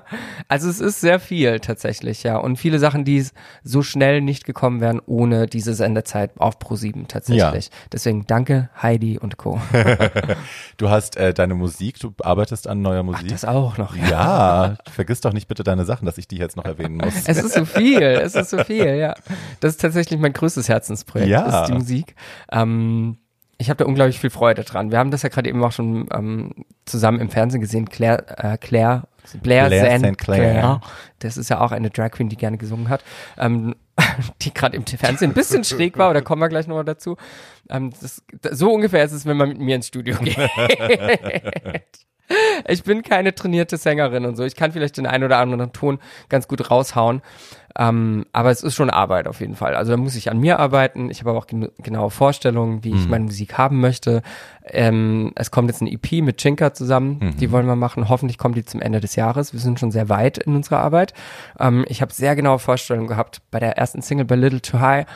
Also es ist sehr viel tatsächlich, ja. Und viele Sachen, die so schnell nicht gekommen wären ohne diese Sendezeit auf Pro7 tatsächlich. Deswegen danke Heidi und Co. Du hast äh, deine Musik, du arbeitest an neuer Musik. Das auch noch, ja. ja, vergiss doch nicht bitte deine Sachen, dass ich die jetzt noch erwähnen muss. Es ist so viel, es ist so viel, ja. Das ist tatsächlich mein größtes Herzensprojekt, Ja. ist die Musik. Ähm, ich habe da unglaublich viel Freude dran. Wir haben das ja gerade eben auch schon ähm, zusammen im Fernsehen gesehen. Claire, äh, Claire, Blair, Blair St. Clair. Das ist ja auch eine Drag Queen, die gerne gesungen hat. Ähm, die gerade im Fernsehen ein bisschen schräg war, oder kommen wir gleich nochmal dazu. Ähm, das, so ungefähr ist es, wenn man mit mir ins Studio geht. Ich bin keine trainierte Sängerin und so. Ich kann vielleicht den einen oder anderen Ton ganz gut raushauen. Ähm, aber es ist schon Arbeit auf jeden Fall. Also da muss ich an mir arbeiten. Ich habe aber auch gen genaue Vorstellungen, wie ich meine Musik haben möchte. Ähm, es kommt jetzt ein EP mit Chinka zusammen. Die wollen wir machen. Hoffentlich kommt die zum Ende des Jahres. Wir sind schon sehr weit in unserer Arbeit. Ähm, ich habe sehr genaue Vorstellungen gehabt bei der ersten Single bei Little Too High.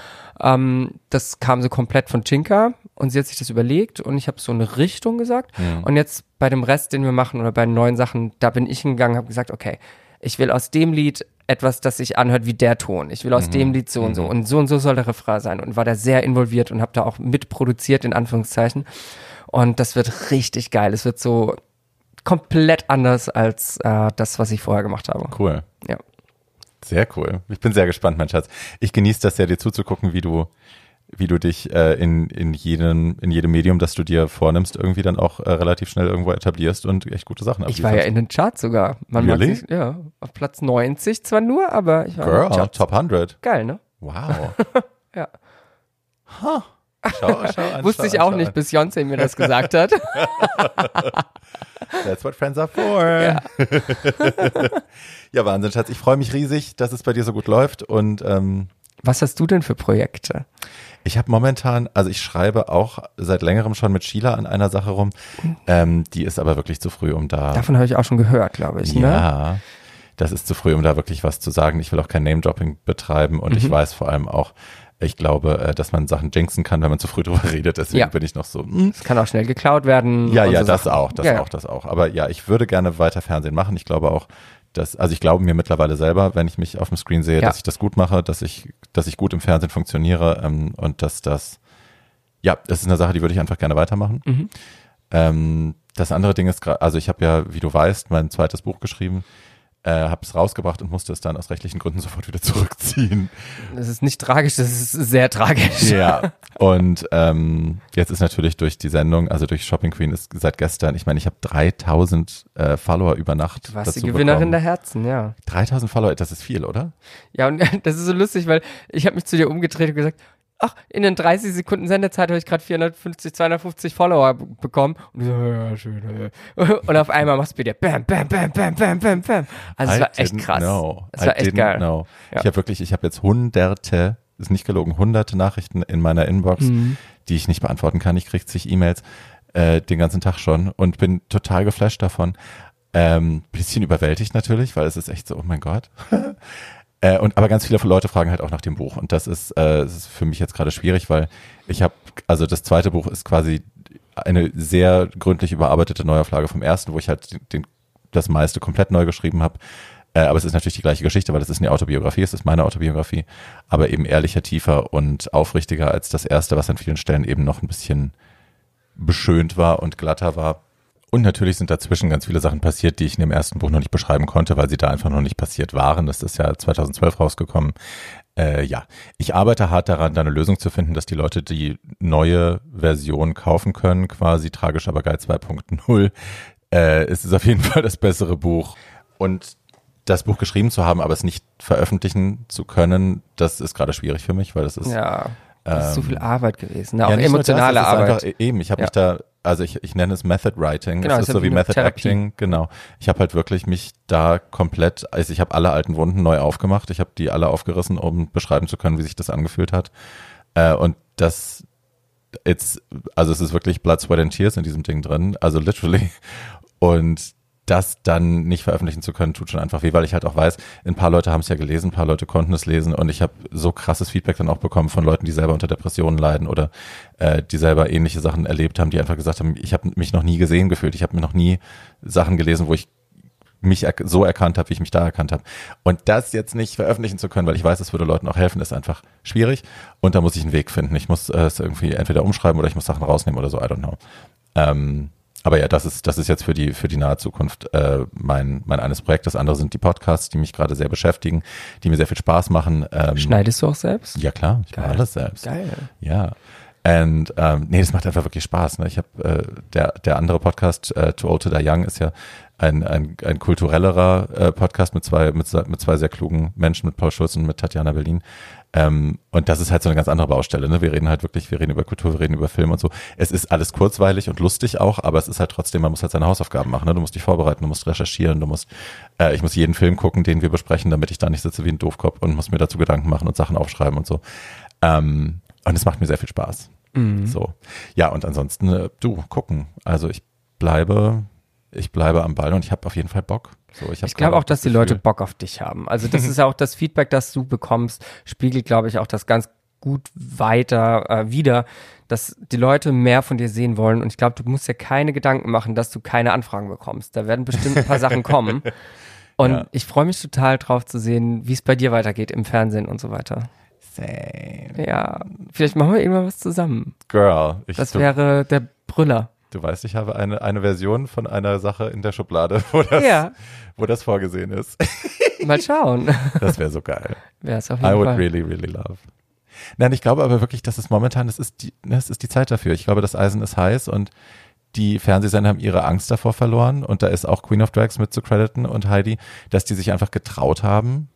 Ähm, das kam so komplett von Chinka und sie hat sich das überlegt und ich habe so eine Richtung gesagt. Und jetzt bei dem Rest, den wir machen oder bei den neuen Sachen, da bin ich hingegangen, habe gesagt, okay, ich will aus dem Lied etwas, das sich anhört wie der Ton. Ich will aus dem Lied so und so und so und so soll der Refrain sein und war da sehr involviert und habe da auch mitproduziert in Anführungszeichen. Und das wird richtig geil. Es wird so komplett anders als äh, das, was ich vorher gemacht habe. Cool. Ja. Sehr cool. Ich bin sehr gespannt, mein Schatz. Ich genieße das sehr, dir zuzugucken, wie du, wie du dich äh, in, in, jedem, in jedem Medium, das du dir vornimmst, irgendwie dann auch äh, relativ schnell irgendwo etablierst und echt gute Sachen Ich war ja in den Charts sogar. Man Really? sich, ja, auf Platz 90 zwar nur, aber ich war in den Girl, Charts. Top 100. Geil, ne? Wow. Ja. Huh. Schau, schau an, Wusste schau ich an, auch schau nicht, an. bis Beyoncé mir das gesagt hat. That's what friends are for. Ja. ja, Wahnsinn, Schatz. Ich freue mich riesig, dass es bei dir so gut läuft und ähm, Was hast du denn für Projekte? Ich habe momentan, also ich schreibe auch seit längerem schon mit Sheila an einer Sache rum. Ähm, die ist aber wirklich zu früh, um da. Davon habe ich auch schon gehört, glaube ich. Ne? ja, das ist zu früh, um da wirklich was zu sagen. Ich will auch kein Name-Dropping betreiben und Mhm. ich weiß vor allem auch, ich glaube, äh, dass man Sachen jinxen kann, wenn man zu früh drüber redet. Deswegen Ja. bin ich noch so. hm. Es kann auch schnell geklaut werden. Ja, ja, so das Sachen. auch, das ja. auch, das auch. Aber ja, ich würde gerne weiter Fernsehen machen. Ich glaube auch, dass, also ich glaube mir mittlerweile selber, wenn ich mich auf dem Screen sehe, Ja. dass ich das gut mache, dass ich, dass ich gut im Fernsehen funktioniere ähm, und dass das, ja, das ist eine Sache, die würde ich einfach gerne weitermachen. Mhm. Ähm, das andere Ding ist gerade, also ich habe ja, wie du weißt, mein zweites Buch geschrieben, äh, habe es rausgebracht und musste es dann aus rechtlichen Gründen sofort wieder zurückziehen. Das ist nicht tragisch, das ist sehr tragisch. Ja. Und ähm, jetzt ist natürlich durch die Sendung, also durch Shopping Queen ist seit gestern, ich meine, ich habe 3000 äh, Follower über Nacht. Du warst die Gewinnerin bekommen. der Herzen, ja. 3000 Follower, das ist viel, oder? Ja, und das ist so lustig, weil ich habe mich zu dir umgedreht und gesagt, ach, in den 30 Sekunden Sendezeit habe ich gerade 450, 250 Follower bekommen. Und so, ja, schön. äh. Und auf einmal machst du wieder bam, bam, bam, bam, bam, bam, bam. Also es war echt krass. Know. Es war I echt geil. Know. Ja. Ich habe wirklich, ich habe jetzt hunderte, ist nicht gelogen, hunderte Nachrichten in meiner Inbox, Mhm. die ich nicht beantworten kann. Ich kriege zig E-Mails äh, den ganzen Tag schon und bin total geflasht davon. Ähm, bisschen überwältigt natürlich, weil es ist echt so, oh mein Gott. Äh, und aber ganz viele Leute fragen halt auch nach dem Buch und das ist, äh, das ist für mich jetzt gerade schwierig, weil ich habe, also das zweite Buch ist quasi eine sehr gründlich überarbeitete Neuauflage vom ersten, wo ich halt den, den, das meiste komplett neu geschrieben habe. Äh, aber es ist natürlich die gleiche Geschichte, weil es ist eine Autobiografie, es ist meine Autobiografie, aber eben ehrlicher, tiefer und aufrichtiger als das erste, was an vielen Stellen eben noch ein bisschen beschönt war und glatter war. Und natürlich sind dazwischen ganz viele Sachen passiert, die ich in dem ersten Buch noch nicht beschreiben konnte, weil sie da einfach noch nicht passiert waren. Das ist ja 2012 rausgekommen. Äh, ja, ich arbeite hart daran, da eine Lösung zu finden, dass die Leute die neue Version kaufen können, quasi tragisch aber geil 2.0. Äh, es ist auf jeden Fall das bessere Buch. Und das Buch geschrieben zu haben, aber es nicht veröffentlichen zu können, das ist gerade schwierig für mich, weil das ist Ja, das ist zu Ähm, viel Arbeit gewesen. Ne? Auch ja, das, emotionale es ist Arbeit. Einfach, eben, ich habe Ja. mich da, also ich, ich nenne es Method Writing. Genau, es ist ist so wie Method Therapie. Acting, genau. Ich habe halt wirklich mich da komplett, also ich habe alle alten Wunden neu aufgemacht. Ich habe die alle aufgerissen, um beschreiben zu können, wie sich das angefühlt hat. Äh, und das jetzt, also es ist wirklich Blood, Sweat and Tears in diesem Ding drin, also literally. Und das dann nicht veröffentlichen zu können, tut schon einfach weh, weil ich halt auch weiß, ein paar Leute haben es ja gelesen, ein paar Leute konnten es lesen und ich habe so krasses Feedback dann auch bekommen von Leuten, die selber unter Depressionen leiden oder äh, die selber ähnliche Sachen erlebt haben, die einfach gesagt haben, ich habe mich noch nie gesehen gefühlt, ich habe mir noch nie Sachen gelesen, wo ich mich so erkannt habe, wie ich mich da erkannt habe. Und das jetzt nicht veröffentlichen zu können, weil ich weiß, es würde Leuten auch helfen, ist einfach schwierig. Und da muss ich einen Weg finden. Ich muss äh, es irgendwie entweder umschreiben oder ich muss Sachen rausnehmen oder so, I don't know. Ähm, aber ja, das ist, das ist jetzt für die, für die nahe Zukunft äh, mein, mein eines Projekt. Das andere sind die Podcasts, die mich gerade sehr beschäftigen, die mir sehr viel Spaß machen. Ähm, Schneidest du auch selbst? Ja, klar, ich mache alles selbst. Geil. Ja. Und ähm, nee, das macht einfach wirklich Spaß. Ne? Ich habe äh, der der andere Podcast äh, Too Old to Die Young ist ja ein ein, ein kulturellerer äh, Podcast mit zwei mit, mit zwei sehr klugen Menschen mit Paul Schulz und mit Tatjana Berlin. Ähm, und das ist halt so eine ganz andere Baustelle. Ne? Wir reden halt wirklich, wir reden über Kultur, wir reden über Film und so. Es ist alles kurzweilig und lustig auch, aber es ist halt trotzdem, man muss halt seine Hausaufgaben machen. Ne? Du musst dich vorbereiten, du musst recherchieren, du musst, äh, ich muss jeden Film gucken, den wir besprechen, damit ich da nicht sitze wie ein Doofkopf und muss mir dazu Gedanken machen und Sachen aufschreiben und so. Ähm, und es macht mir sehr viel Spaß. Mhm. So. Ja, und ansonsten, äh, du, gucken. Also ich bleibe, ich bleibe am Ball und ich habe auf jeden Fall Bock. So, ich ich glaube auch, dass die Leute Bock auf dich haben. Also das ist ja auch das Feedback, das du bekommst, spiegelt, glaube ich, auch das ganz gut weiter äh, wieder, dass die Leute mehr von dir sehen wollen. Und ich glaube, du musst ja keine Gedanken machen, dass du keine Anfragen bekommst. Da werden bestimmt ein paar Sachen kommen. Und ja. ich freue mich total drauf zu sehen, wie es bei dir weitergeht im Fernsehen und so weiter. Same. Ja, vielleicht machen wir irgendwann was zusammen. Girl. Ich, das wäre der Brüller. Du weißt, ich habe eine, eine Version von einer Sache in der Schublade, wo das, ja. wo das vorgesehen ist. Mal schauen. Das wäre so geil. Wäre es auf jeden I would Fall. really, really love. Nein, ich glaube aber wirklich, dass es momentan, das ist die, das ist die Zeit dafür. Ich glaube, das Eisen ist heiß und die Fernsehsender haben ihre Angst davor verloren und da ist auch Queen of Drags mit zu crediten und Heidi, dass die sich einfach getraut haben,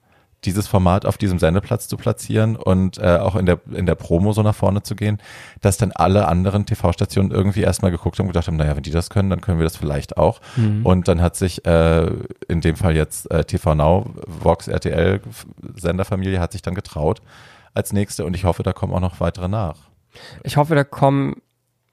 dieses Format auf diesem Sendeplatz zu platzieren und äh, auch in der, in der Promo so nach vorne zu gehen, dass dann alle anderen TV-Stationen irgendwie erstmal geguckt haben und gedacht haben, naja, wenn die das können, dann können wir das vielleicht auch. Mhm. Und dann hat sich äh, in dem Fall jetzt äh, TV Now, Vox, RTL, Senderfamilie hat sich dann getraut als nächste und ich hoffe, da kommen auch noch weitere nach. Ich hoffe, da kommen Mm,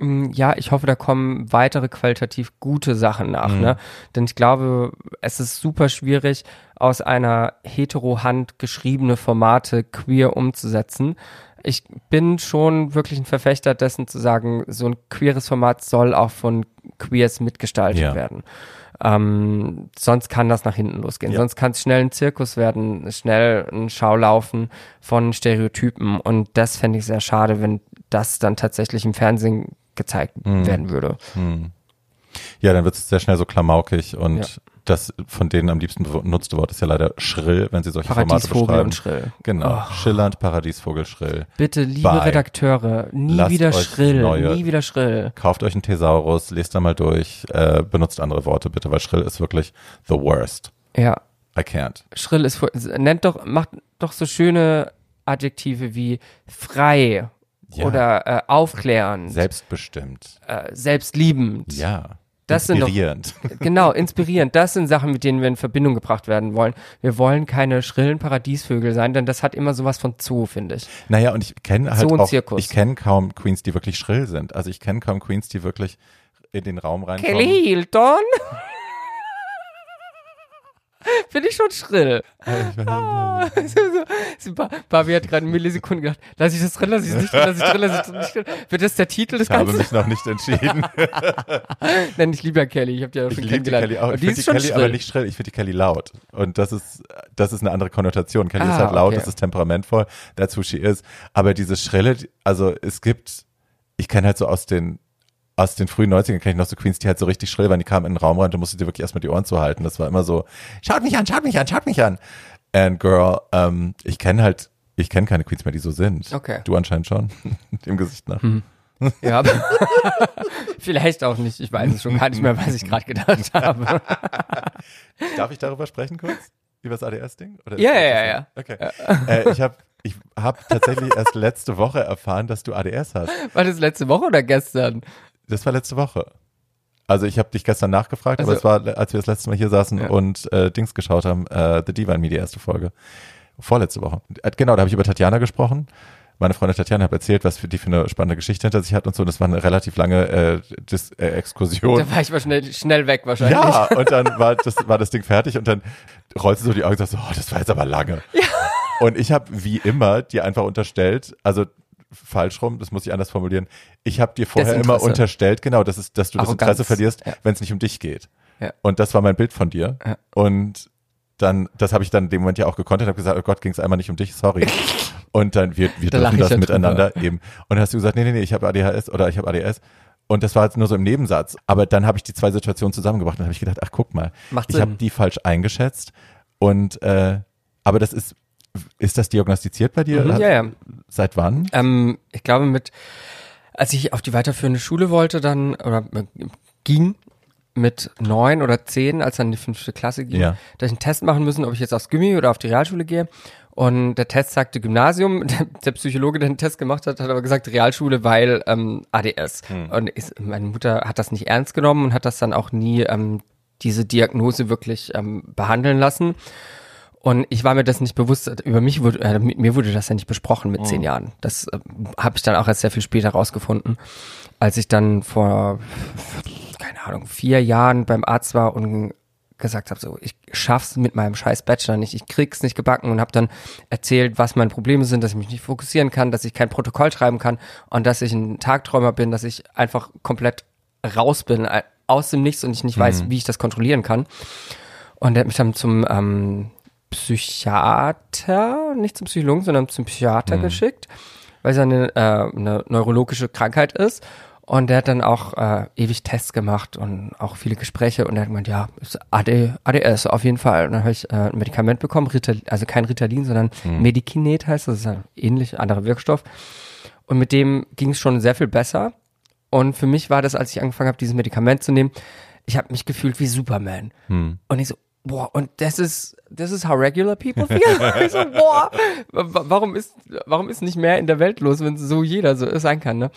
ja, ich hoffe, da kommen weitere qualitativ gute Sachen nach, mhm. ne? Denn ich glaube, es ist super schwierig, aus einer hetero-Hand geschriebene Formate queer umzusetzen. Ich bin schon wirklich ein Verfechter dessen zu sagen, so ein queeres Format soll auch von Queers mitgestaltet ja. werden. Ähm, sonst kann das nach hinten losgehen. Ja. Sonst kann es schnell ein Zirkus werden, schnell ein Schaulaufen von Stereotypen. Und das fände ich sehr schade, wenn das dann tatsächlich im Fernsehen gezeigt mhm. werden würde. Mhm. Ja, dann wird es sehr schnell so klamaukig und ja. das von denen am liebsten benutzte Wort ist ja leider schrill, wenn sie solche Formate beschreiben. und schrill. Genau. Oh. Schillernd, Paradiesvogel, schrill. Bitte, liebe Bye. Redakteure, nie Lasst wieder schrill, neue, nie wieder schrill. Kauft euch einen Thesaurus, lest da mal durch, äh, benutzt andere Worte bitte, weil schrill ist wirklich the worst. Ja. I can't. Schrill ist, nennt doch, macht doch so schöne Adjektive wie frei ja. oder äh, aufklärend. Selbstbestimmt. Äh, selbstliebend. Ja. Das inspirierend. Doch, genau, inspirierend. Das sind Sachen, mit denen wir in Verbindung gebracht werden wollen. Wir wollen keine schrillen Paradiesvögel sein, denn das hat immer sowas von Zoo, finde ich. Naja, und ich kenne halt auch, Zirkus. ich kenne kaum Queens, die wirklich schrill sind. Also ich kenne kaum Queens, die wirklich in den Raum reinkommen. Kelly Hilton? Finde ich schon schrill. Ah, so, so. Barbie hat gerade eine Millisekunde gedacht, lass ich das drin, lass ich es nicht drin, lass ich drin, lass ich es nicht drin. Wird das der Titel des ich Ganzen? Ich habe mich noch nicht entschieden. Nein, ich liebe ja Kelly, ich habe die ja schon ich kennengelernt. Die Kelly auch. Ich finde die Kelly schrill. aber nicht schrill, ich finde die Kelly laut. Und das ist, das ist eine andere Konnotation. Kelly ah, ist halt laut, okay. das ist temperamentvoll, that's who she is. Aber dieses Schrille, also es gibt, ich kenne halt so aus den aus den frühen 90ern kenne ich noch so Queens, die halt so richtig schrill waren, die kamen in den Raum rein, du musstest dir wirklich erstmal die Ohren zuhalten. Das war immer so, schaut mich an, schaut mich an, schaut mich an. And girl, ähm, ich kenne halt, ich kenne keine Queens mehr, die so sind. Okay. Du anscheinend schon, dem Gesicht nach. Mhm. Ja, vielleicht auch nicht. Ich weiß es schon gar nicht mehr, was ich gerade gedacht habe. Darf ich darüber sprechen kurz? Über das ADS-Ding? Ja, ja, ja, ja. Okay. Äh, ich habe ich hab tatsächlich erst letzte Woche erfahren, dass du ADS hast. War das letzte Woche oder gestern? Das war letzte Woche. Also ich habe dich gestern nachgefragt, also, aber es war, als wir das letzte Mal hier saßen ja. und äh, Dings geschaut haben, äh, The Divine Me, die erste Folge. Vorletzte Woche. Äh, genau, da habe ich über Tatjana gesprochen, meine Freundin Tatjana hat erzählt, was für die für eine spannende Geschichte hinter sich hat und so. Das war eine relativ lange äh, Dis äh, Exkursion. Da war ich mal schnell, schnell weg wahrscheinlich. Ja, und dann war das, war das Ding fertig und dann rollt sie so die Augen und sagt so, oh, das war jetzt aber lange. Ja. Und ich habe wie immer dir einfach unterstellt, also falsch rum, das muss ich anders formulieren. Ich habe dir vorher immer unterstellt, genau, das ist, dass du das Arroganz. Interesse verlierst, ja. wenn es nicht um dich geht. Ja. Und das war mein Bild von dir. Ja. Und dann, das habe ich dann in dem Moment ja auch gekonnt und habe gesagt, oh Gott, ging es einmal nicht um dich, sorry. Und dann, wir, wir da dürfen das miteinander drüber. eben. Und dann hast du gesagt, nee, nee, nee, ich habe ADHS oder ich habe ADS. Und das war jetzt nur so im Nebensatz. Aber dann habe ich die zwei Situationen zusammengebracht und habe ich gedacht, ach guck mal, Macht ich habe die falsch eingeschätzt. Und äh, aber das ist, ist das diagnostiziert bei dir? Mhm, ja, ja. Seit wann? Ähm, ich glaube mit, als ich auf die weiterführende Schule wollte, dann oder äh, ging, mit neun oder zehn, als dann die fünfte Klasse ging, ja. da ich einen Test machen müssen, ob ich jetzt aufs Gimmi oder auf die Realschule gehe. Und der Test sagte Gymnasium. Der, der Psychologe, der den Test gemacht hat, hat aber gesagt Realschule, weil ähm, ADS. Hm. Und ist, meine Mutter hat das nicht ernst genommen und hat das dann auch nie ähm, diese Diagnose wirklich ähm, behandeln lassen. Und ich war mir das nicht bewusst, über mich wurde, äh, mir wurde das ja nicht besprochen mit oh. zehn Jahren. Das äh, habe ich dann auch erst sehr viel später rausgefunden, als ich dann vor keine Ahnung, vier Jahren beim Arzt war und gesagt habe, so, ich schaff's mit meinem scheiß Bachelor nicht, ich krieg's nicht gebacken und habe dann erzählt, was meine Probleme sind, dass ich mich nicht fokussieren kann, dass ich kein Protokoll schreiben kann und dass ich ein Tagträumer bin, dass ich einfach komplett raus bin äh, aus dem Nichts und ich nicht mhm. weiß, wie ich das kontrollieren kann. Und er hat mich dann zum ähm, Psychiater, nicht zum Psychologen, sondern zum Psychiater mhm. geschickt, weil es eine, äh, eine neurologische Krankheit ist. Und der hat dann auch äh, ewig Tests gemacht und auch viele Gespräche und er hat gemeint, ja, ist AD, ADS auf jeden Fall. Und dann habe ich äh, ein Medikament bekommen, Rital, also kein Ritalin, sondern hm. Medikinet heißt das, ist ein ähnlich, anderer Wirkstoff. Und mit dem ging es schon sehr viel besser. Und für mich war das, als ich angefangen habe, dieses Medikament zu nehmen, ich habe mich gefühlt wie Superman. Hm. Und ich so, boah, und das ist, das ist how regular people feel. so, boah, warum ist, warum ist nicht mehr in der Welt los, wenn so jeder so sein kann, ne?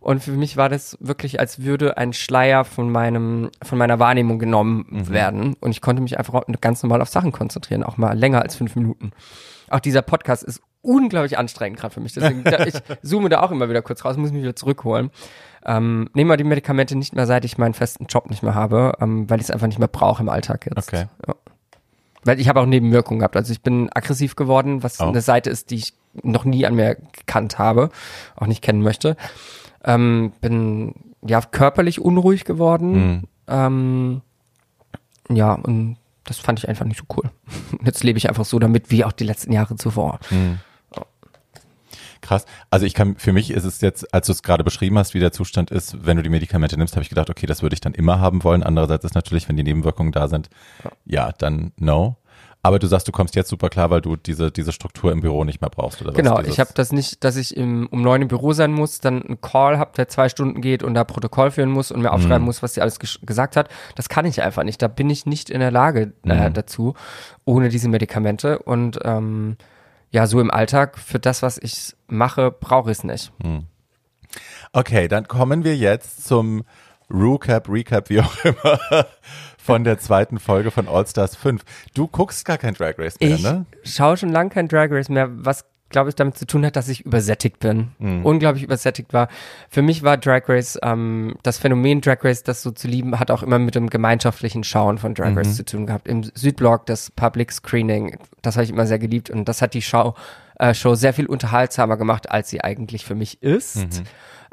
Und für mich war das wirklich, als würde ein Schleier von meinem, von meiner Wahrnehmung genommen mhm. werden. Und ich konnte mich einfach ganz normal auf Sachen konzentrieren, auch mal länger als fünf Minuten. Auch dieser Podcast ist unglaublich anstrengend gerade für mich. Deswegen, ich zoome da auch immer wieder kurz raus, muss mich wieder zurückholen. Ähm, nehme mal die Medikamente nicht mehr, seit ich meinen festen Job nicht mehr habe, ähm, weil ich es einfach nicht mehr brauche im Alltag jetzt. Okay. Ja. Weil ich habe auch Nebenwirkungen gehabt. Also ich bin aggressiv geworden, was oh. eine Seite ist, die ich noch nie an mir gekannt habe, auch nicht kennen möchte. Ähm, bin ja körperlich unruhig geworden. Mhm. Ja, und das fand ich einfach nicht so cool. Jetzt lebe ich einfach so damit, wie auch die letzten Jahre zuvor. Mhm. Krass. Also ich kann, für mich ist es jetzt, als du es gerade beschrieben hast, wie der Zustand ist, wenn du die Medikamente nimmst, habe ich gedacht, okay, das würde ich dann immer haben wollen. Andererseits ist natürlich, wenn die Nebenwirkungen da sind, ja, dann no. Aber du sagst, du kommst jetzt super klar, weil du diese, diese Struktur im Büro nicht mehr brauchst, oder was? Genau, Dieses ich habe das nicht, dass ich im, um neun im Büro sein muss, dann einen Call habe, der zwei Stunden geht und da Protokoll führen muss und mir aufschreiben mhm. muss, was sie alles gesagt hat. Das kann ich einfach nicht. Da bin ich nicht in der Lage äh, mhm. dazu, ohne diese Medikamente. Und ähm, ja, so im Alltag, für das, was ich mache, brauche ich es nicht. Mhm. Okay, dann kommen wir jetzt zum Recap, Recap, wie auch immer von der zweiten Folge von All Stars 5. Du guckst gar kein Drag Race mehr, ich ne? Ich schaue schon lange kein Drag Race mehr, was glaube ich damit zu tun hat, dass ich übersättigt bin. Mhm. Unglaublich übersättigt war. Für mich war Drag Race, ähm, das Phänomen Drag Race, das so zu lieben, hat auch immer mit dem gemeinschaftlichen Schauen von Drag Race mhm. zu tun gehabt. Im Südblock, das Public Screening, das habe ich immer sehr geliebt und das hat die Show, äh, Show sehr viel unterhaltsamer gemacht, als sie eigentlich für mich ist. Mhm.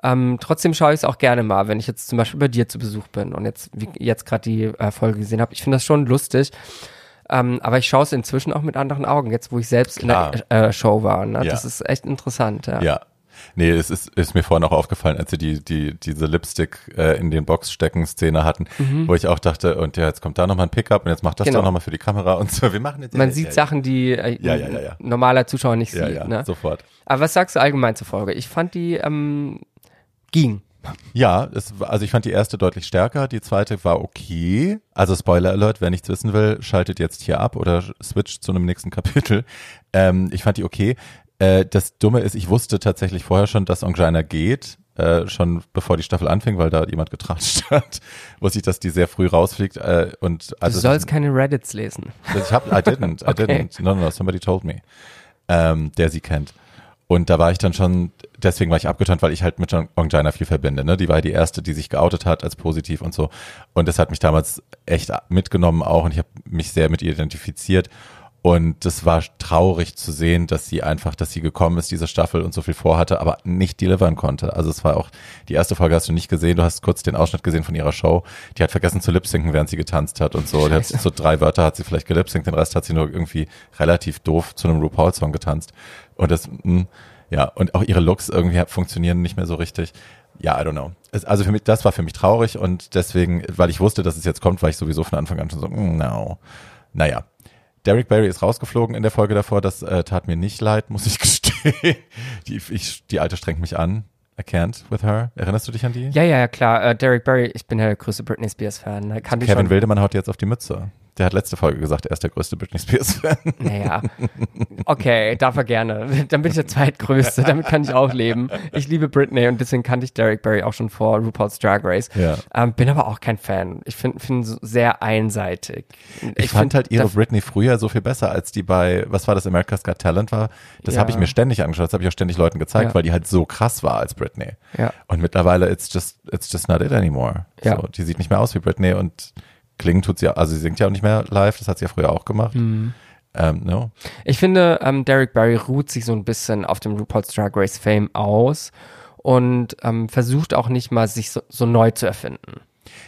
Ähm, trotzdem schaue ich es auch gerne mal, wenn ich jetzt zum Beispiel bei dir zu Besuch bin und jetzt, wie jetzt gerade die äh, Folge gesehen habe. Ich finde das schon lustig. Ähm, aber ich schaue es inzwischen auch mit anderen Augen, jetzt wo ich selbst Klar. in der äh, Show war. Ne? Ja. Das ist echt interessant. Ja. ja. Nee, es ist, ist mir vorhin auch aufgefallen, als sie die, die, diese Lipstick äh, in den Box-Stecken-Szene hatten, mhm. wo ich auch dachte, und ja, jetzt kommt da nochmal ein Pickup und jetzt macht das genau. doch nochmal für die Kamera und so. Wir machen jetzt Man ja, sieht ja, Sachen, die äh, ja, ja, ja, normaler Zuschauer nicht sieht. Ja, ne? sofort. Aber was sagst du allgemein zur Folge? Ich fand die ähm, ging. Ja, es, also ich fand die erste deutlich stärker, die zweite war okay. Also Spoiler Alert, wer nichts wissen will, schaltet jetzt hier ab oder switcht zu einem nächsten Kapitel. Ähm, ich fand die okay. Äh, das Dumme ist, ich wusste tatsächlich vorher schon, dass Ongina geht, äh, schon bevor die Staffel anfing, weil da jemand getratscht hat, wusste ich, dass die sehr früh rausfliegt. Äh, und also du sollst keine Reddits lesen. Ich hab, I didn't, I okay. didn't. No, no, no, somebody told me, ähm, der sie kennt. Und da war ich dann schon, deswegen war ich abgeturnt, weil ich halt mit John Ongina viel verbinde. Ne? Die war die erste, die sich geoutet hat als positiv und so. Und das hat mich damals echt mitgenommen auch und ich habe mich sehr mit ihr identifiziert. Und das war traurig zu sehen, dass sie einfach, dass sie gekommen ist, diese Staffel und so viel vorhatte, aber nicht delivern konnte. Also es war auch, die erste Folge hast du nicht gesehen, du hast kurz den Ausschnitt gesehen von ihrer Show. Die hat vergessen zu lipsinken, während sie getanzt hat und so. Die hat so drei Wörter hat sie vielleicht gelipsinkt, den Rest hat sie nur irgendwie relativ doof zu einem RuPaul-Song getanzt. Und das, mh, hm, ja, und auch ihre Looks irgendwie funktionieren nicht mehr so richtig. Ja, I don't know. Es, also für mich, das war für mich traurig und deswegen, weil ich wusste, dass es jetzt kommt, war ich sowieso von Anfang an schon so, mm, no. Naja, Derek Barry ist rausgeflogen in der Folge davor. Das äh, tat mir nicht leid, muss ich gestehen. Die, ich, die Alte strengt mich an. I can't with her. Erinnerst du dich an die? Ja, ja, klar. Uh, Derek Barry, ich bin ja der größte Britney Spears Fan. Kevin Wildemann haut jetzt auf die Mütze. Der hat letzte Folge gesagt, er ist der größte Britney Spears-Fan. Naja. Okay, darf er gerne. Dann bin ich der zweitgrößte. Damit kann ich auch leben. Ich liebe Britney und deswegen kannte ich Derek Barry auch schon vor RuPaul's Drag Race. Ja. Ähm, bin aber auch kein Fan. Ich finde find sehr einseitig. Ich, ich fand halt ihre Britney früher so viel besser, als die bei, was war das, America's Got Talent war. Das ja. habe ich mir ständig angeschaut. Das habe ich auch ständig Leuten gezeigt, ja. weil die halt so krass war als Britney. Ja. Und mittlerweile, it's just, it's just not it anymore. Ja. So, die sieht nicht mehr aus wie Britney und klingen tut sie, also sie singt ja auch nicht mehr live, das hat sie ja früher auch gemacht. Mhm. Ähm, no. Ich finde, ähm, Derek Barry ruht sich so ein bisschen auf dem RuPaul's Drag Race Fame aus und ähm, versucht auch nicht mal, sich so, so neu zu erfinden.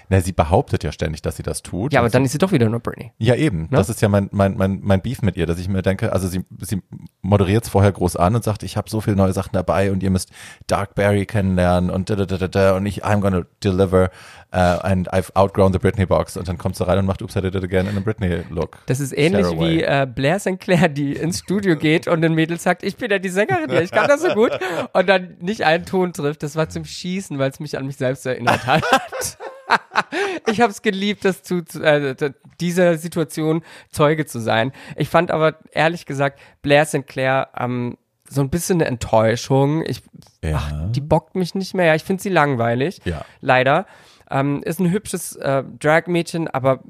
Na, sie behauptet ja ständig, dass sie das tut. Ja, aber dann ist sie doch wieder nur Britney. Ja, eben. Ne? Das ist ja mein, mein, mein, mein Beef mit ihr, dass ich mir denke, also sie, sie moderiert es vorher groß an und sagt, ich habe so viele neue Sachen dabei und ihr müsst Dark Barry kennenlernen und da, da, da, da, und ich, I'm gonna deliver uh, and I've outgrown the Britney Box und dann kommt sie rein und macht Oops, I did it again in einem Britney-Look. Das ist ähnlich wie äh, Blair Sinclair, die ins Studio geht und den Mädels sagt, ich bin ja die Sängerin ich kann das so gut und dann nicht einen Ton trifft. Das war zum Schießen, weil es mich an mich selbst erinnert hat. ich habe es geliebt, das zu, äh, dieser Situation Zeuge zu sein. Ich fand aber ehrlich gesagt Blair Sinclair ähm, so ein bisschen eine Enttäuschung. Ich, ja. ach, die bockt mich nicht mehr. Ja, ich finde sie langweilig. Ja. Leider. Ähm, ist ein hübsches äh, Drag-Mädchen, aber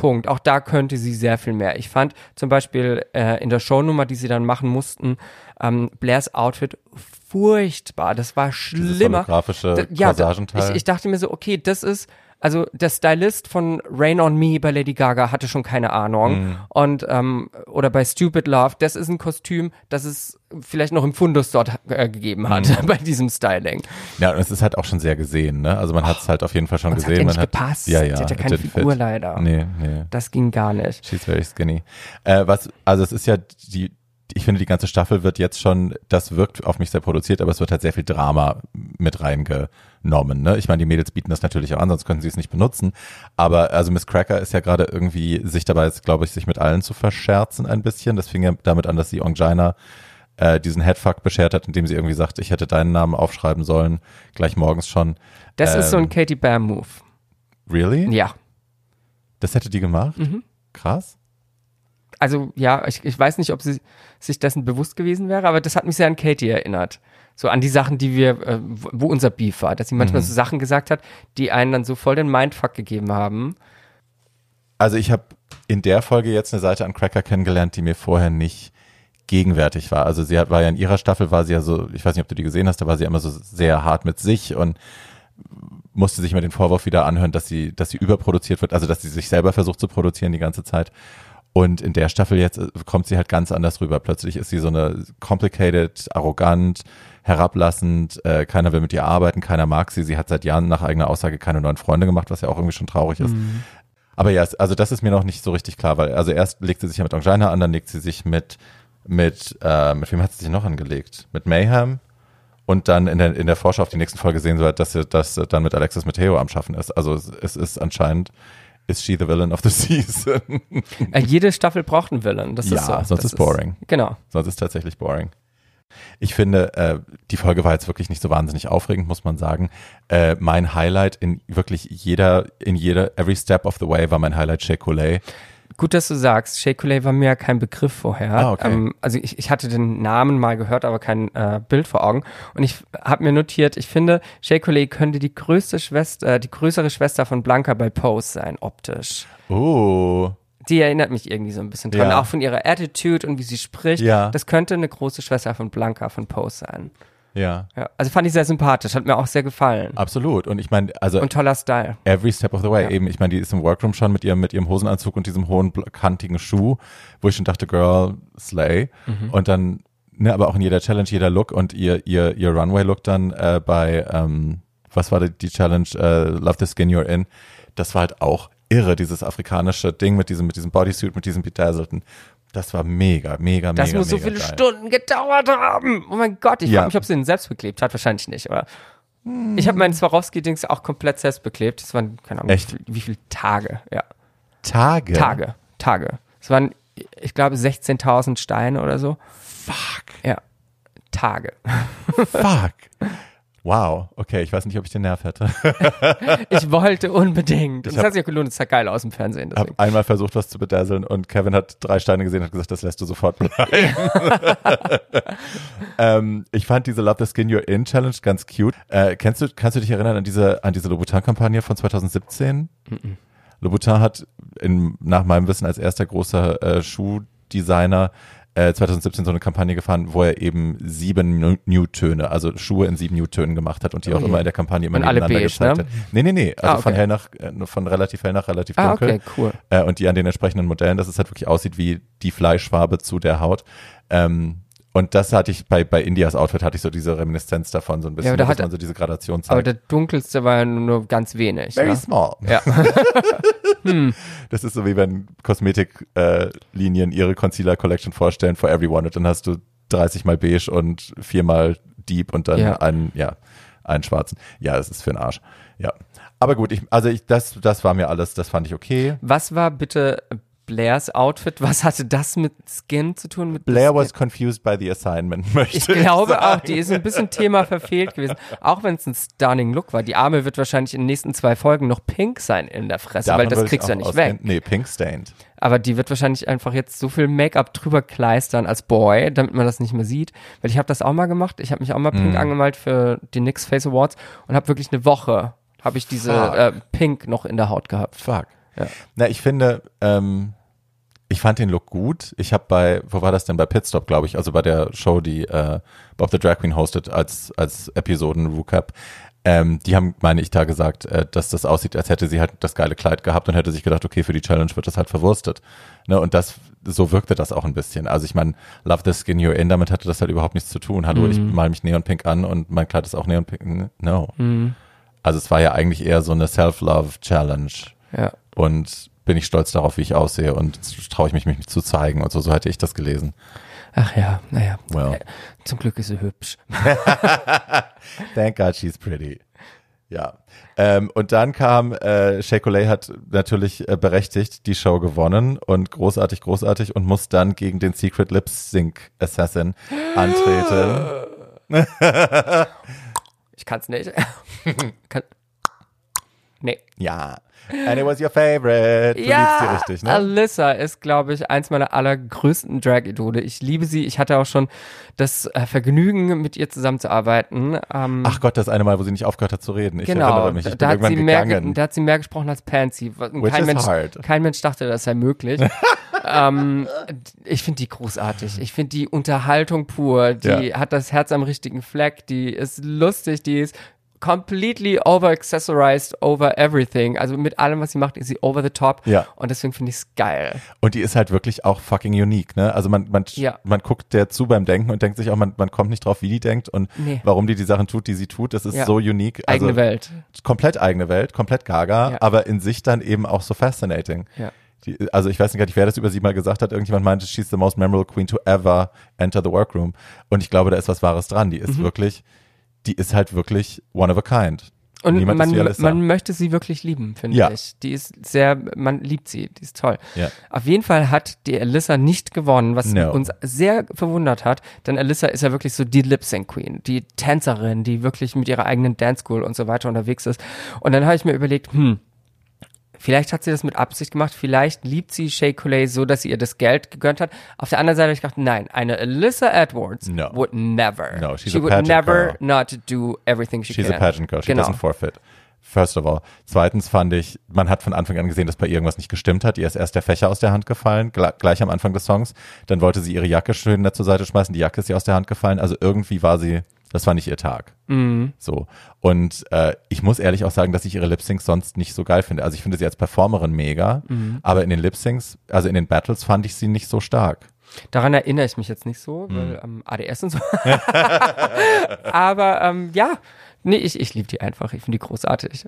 Punkt. Auch da könnte sie sehr viel mehr. Ich fand zum Beispiel äh, in der Shownummer, die sie dann machen mussten, ähm, Blairs Outfit furchtbar. Das war schlimmer. Dieses ja, ich, ich dachte mir so, okay, das ist also der Stylist von Rain on Me bei Lady Gaga hatte schon keine Ahnung. Mhm. Und ähm, oder bei Stupid Love, das ist ein Kostüm, das es vielleicht noch im Fundus dort äh, gegeben hat mhm. bei diesem Styling. Ja, und es ist halt auch schon sehr gesehen, ne? Also man hat es halt auf jeden Fall schon gesehen. Hat ja man gepasst. Ja, ja. Die hat ja keine Figur fit. leider. Nee, nee. Das ging gar nicht. She's very skinny. Äh, was, also es ist ja die, ich finde, die ganze Staffel wird jetzt schon, das wirkt auf mich sehr produziert, aber es wird halt sehr viel Drama mit reingenommen. Ne? Ich meine, die Mädels bieten das natürlich auch an, sonst können sie es nicht benutzen. Aber also Miss Cracker ist ja gerade irgendwie sich dabei, glaube ich, sich mit allen zu verscherzen ein bisschen. Das fing ja damit an, dass sie Ongina äh, diesen Headfuck beschert hat, indem sie irgendwie sagt, ich hätte deinen Namen aufschreiben sollen, gleich morgens schon. Das ähm, ist so ein ähm, Katie Bam Move. Really? Ja. Das hätte die gemacht? Mhm. Krass also ja, ich, ich weiß nicht, ob sie sich dessen bewusst gewesen wäre, aber das hat mich sehr an Katie erinnert. So an die Sachen, die wir, äh, wo unser Beef war, dass sie manchmal mhm. so Sachen gesagt hat, die einen dann so voll den Mindfuck gegeben haben. Also ich habe in der Folge jetzt eine Seite an Cracker kennengelernt, die mir vorher nicht gegenwärtig war. Also sie hat, war ja in ihrer Staffel, war sie ja so, ich weiß nicht, ob du die gesehen hast, da war sie immer so sehr hart mit sich und musste sich mal den Vorwurf wieder anhören, dass sie, dass sie überproduziert wird, also dass sie sich selber versucht zu produzieren die ganze Zeit. Und in der Staffel jetzt äh, kommt sie halt ganz anders rüber. Plötzlich ist sie so eine complicated, arrogant, herablassend, äh, keiner will mit ihr arbeiten, keiner mag sie. Sie hat seit Jahren nach eigener Aussage keine neuen Freunde gemacht, was ja auch irgendwie schon traurig ist. Mhm. Aber ja, also das ist mir noch nicht so richtig klar, weil also erst legt sie sich ja mit Angina an, dann legt sie sich mit, mit, äh, mit wem hat sie sich noch angelegt? Mit Mayhem. Und dann in der, in der Vorschau auf die nächsten Folge sehen wir, dass sie das dann mit Alexis Mateo am Schaffen ist. Also es, es ist anscheinend ist she the villain of the season? Äh, jede Staffel braucht einen Villain. Das ja, ist so. sonst das ist boring. Ist, genau. Sonst ist tatsächlich boring. Ich finde, äh, die Folge war jetzt wirklich nicht so wahnsinnig aufregend, muss man sagen. Äh, mein Highlight in wirklich jeder, in jeder, every step of the way war mein Highlight Shea Coulee. Gut, dass du sagst, Shea Coulee war mir ja kein Begriff vorher. Ah, okay. Ähm, also ich, ich hatte den Namen mal gehört, aber kein äh, Bild vor Augen. Und ich habe mir notiert, ich finde, Shea Coulee könnte die größte Schwester, äh, die größere Schwester von Blanca bei Pose sein, optisch. Oh. Die erinnert mich irgendwie so ein bisschen dran. Ja. Auch von ihrer Attitude und wie sie spricht. Ja. Das könnte eine große Schwester von Blanca von Pose sein. Ja, Ja. Also fand ich sehr sympathisch, hat mir auch sehr gefallen. absolut. Und ich meine, also Und toller Style. every step of the way. Ja. Eben, ich meine, die ist im Workroom schon mit ihrem, mit ihrem Hosenanzug und diesem hohen, kantigen Schuh, wo ich schon dachte, Girl, slay. Mhm. Und dann, ne, aber auch in jeder Challenge, jeder Look und ihr, ihr, ihr Runway-Look dann äh, bei, ähm, was war die, die Challenge, äh, Love the Skin You're In, das war halt auch irre, dieses afrikanische Ding mit diesem, mit diesem Bodysuit, mit diesem Bedazzleten. Das war mega, mega, Das mega, muss so mega viele geil. Stunden gedauert haben. Oh mein Gott, ich Ja. frage mich, ob sie den selbst beklebt hat. Wahrscheinlich nicht, oder? Ich habe meinen Swarovski-Dings auch komplett selbst beklebt. Das waren, keine Ahnung, Echt? Wie viele Tage. Ja. Tage. Tage. Tage. Es waren, ich glaube, 16.000 Steine oder so. Fuck. Ja. Tage. Fuck. Wow. Okay, ich weiß nicht, ob ich den Nerv hätte. Ich wollte unbedingt. Und Ich das hab- hat sich auch gelohnt. Es sah geil aus im Fernsehen. habe Deswegen. einmal versucht, was zu bedasseln und Kevin hat drei Steine gesehen und hat gesagt, das lässt du sofort bleiben. ähm, ich fand diese Love the Skin You're In Challenge ganz cute. Äh, kennst du, kannst du dich erinnern an diese, an diese Louboutin-Kampagne von 2017? Louboutin hat in, nach meinem Wissen als erster großer äh, Schuhdesigner äh, 2017 so eine Kampagne gefahren, wo er eben sieben Nude-Töne, also Schuhe in sieben Nude-Tönen gemacht hat und die Oh auch je. immer in der Kampagne immer Und alle nebeneinander beige, gezeigt ne? hat. Nee, nee, nee, also Ah, von okay. hell nach, äh, von relativ hell nach relativ Ah, dunkel okay, cool. äh, und die an den entsprechenden Modellen, dass es halt wirklich aussieht wie die Fleischfarbe zu der Haut. Ähm, und das hatte ich bei, bei Indias Outfit hatte ich so diese Reminiszenz davon, so ein bisschen, aber da hat- man so diese Gradation Aber zeigt. der dunkelste war ja nur ganz wenig. Very Ne? small. Ja. Das ist so wie wenn Kosmetiklinien äh, ihre Concealer Collection vorstellen for everyone und dann hast du 30 mal beige und viermal deep und dann Ja. einen, ja, einen schwarzen. Ja, das ist für den Arsch. Ja. Aber gut, ich, also ich, das, das war mir alles, das fand ich okay. Was war bitte Blairs Outfit? Was hatte das mit Skin zu tun? Mit Blair was confused by the assignment, möchte Ich glaube sagen. auch, die ist ein bisschen Thema verfehlt gewesen. Auch wenn es ein stunning Look war. Die Arme wird wahrscheinlich in den nächsten zwei Folgen noch pink sein in der Fresse, weil Davon das würde ich kriegst du ja nicht ausgehen. weg. Nee, pink stained. Aber die wird wahrscheinlich einfach jetzt so viel Make-up drüber kleistern als Boy, damit man das nicht mehr sieht. Weil ich habe das auch mal gemacht. Ich habe mich auch mal pink angemalt für die NYX Face Awards und habe wirklich eine Woche habe ich diese äh, Pink noch in der Haut gehabt. Fuck. Ja. Na, ich finde, ähm, ich fand den Look gut. Ich habe bei, wo war das denn? Bei Pitstop, glaube ich, also bei der Show, die äh, Bob the Drag Queen hostet als, als Episoden-Recap. Ähm, die haben, meine ich, da gesagt, äh, dass das aussieht, als hätte sie halt das geile Kleid gehabt und hätte sich gedacht, okay, für die Challenge wird das halt verwurstet. Ne, und das, so wirkte das auch ein bisschen. Also ich meine, Love the Skin You're In, damit hatte das halt überhaupt nichts zu tun. Hallo, ich mal mich neonpink an und mein Kleid ist auch neonpink. No. Also es war ja eigentlich eher so eine Self-Love-Challenge Ja. und bin ich stolz darauf, wie ich aussehe und traue ich mich, mich zu zeigen und so. So hätte ich das gelesen. Ach ja, naja. Well. Äh, Zum Glück ist sie hübsch. Thank God she's pretty. Ja. Ähm, und dann kam, äh, Shea Coulee hat natürlich äh, berechtigt die Show gewonnen und großartig, großartig und muss dann gegen den Secret Lip Sync Assassin antreten. Ich kann's nicht. Kann, nee. Ja. And it was your favorite. Du liebst sie richtig, ne? Alyssa ist, glaube ich, eins meiner allergrößten Drag-Idole. Ich liebe sie. Ich hatte auch schon das äh, Vergnügen, mit ihr zusammenzuarbeiten. Ähm, Ach Gott, das eine Mal, wo sie nicht aufgehört hat zu reden. Ich genau, erinnere mich. Ich da, hat sie mehr, gegangen. da hat sie mehr gesprochen als Pansy. Which Kein is Mensch, hard. kein Mensch dachte, das sei möglich. ähm, ich finde die großartig. Ich finde die Unterhaltung pur. Die hat das Herz am richtigen Fleck. Die ist lustig. Die ist completely over-accessorized over everything. Also mit allem, was sie macht, ist sie over the top. Ja. Und deswegen finde ich es geil. Und die ist halt wirklich auch fucking unique, ne? Also man, man, Ja. man guckt der zu beim Denken und denkt sich auch, man, man kommt nicht drauf, wie die denkt und Nee. warum die die Sachen tut, die sie tut. Das ist Ja. so unique. Also Eigene Welt. Komplett eigene Welt, komplett gaga, Ja. aber in sich dann eben auch so fascinating. Ja. Die, also ich weiß nicht, wer das über sie mal gesagt hat. Irgendjemand meinte, she's the most memorable queen to ever enter the workroom. Und ich glaube, da ist was Wahres dran. Die ist Mhm. wirklich, die ist halt wirklich one of a kind. Und Niemand man, man möchte sie wirklich lieben, finde Ja. ich. Die ist sehr, man liebt sie, die ist toll. Ja. Auf jeden Fall hat die Alyssa nicht gewonnen, was No. uns sehr verwundert hat, denn Alyssa ist ja wirklich so die Lip Sync Queen, die Tänzerin, die wirklich mit ihrer eigenen Dance School und so weiter unterwegs ist. Und dann habe ich mir überlegt, hm, Vielleicht hat sie das mit Absicht gemacht, vielleicht liebt sie Shea Coulee so, dass sie ihr das Geld gegönnt hat. Auf der anderen Seite habe ich gedacht, nein, eine Alyssa Edwards No. would never. No, she's she a would never girl. not do everything she She's can. a pageant girl. She genau. doesn't forfeit. First of all. Zweitens fand ich, man hat von Anfang an gesehen, dass bei ihr irgendwas nicht gestimmt hat. Ihr ist erst der Fächer aus der Hand gefallen, gleich am Anfang des Songs. Dann wollte sie ihre Jacke schön zur Seite schmeißen. Die Jacke ist ihr aus der Hand gefallen. Also irgendwie war sie, das war nicht ihr Tag. Mhm. So. Und äh, ich muss ehrlich auch sagen, dass ich ihre Lip-Syncs sonst nicht so geil finde. Also ich finde sie als Performerin mega, Mhm. aber in den Lip-Syncs, also in den Battles fand ich sie nicht so stark. Daran erinnere ich mich jetzt nicht so, weil ähm, ADS und so. Aber ähm, ja, nee, ich, ich liebe die einfach. Ich finde die großartig.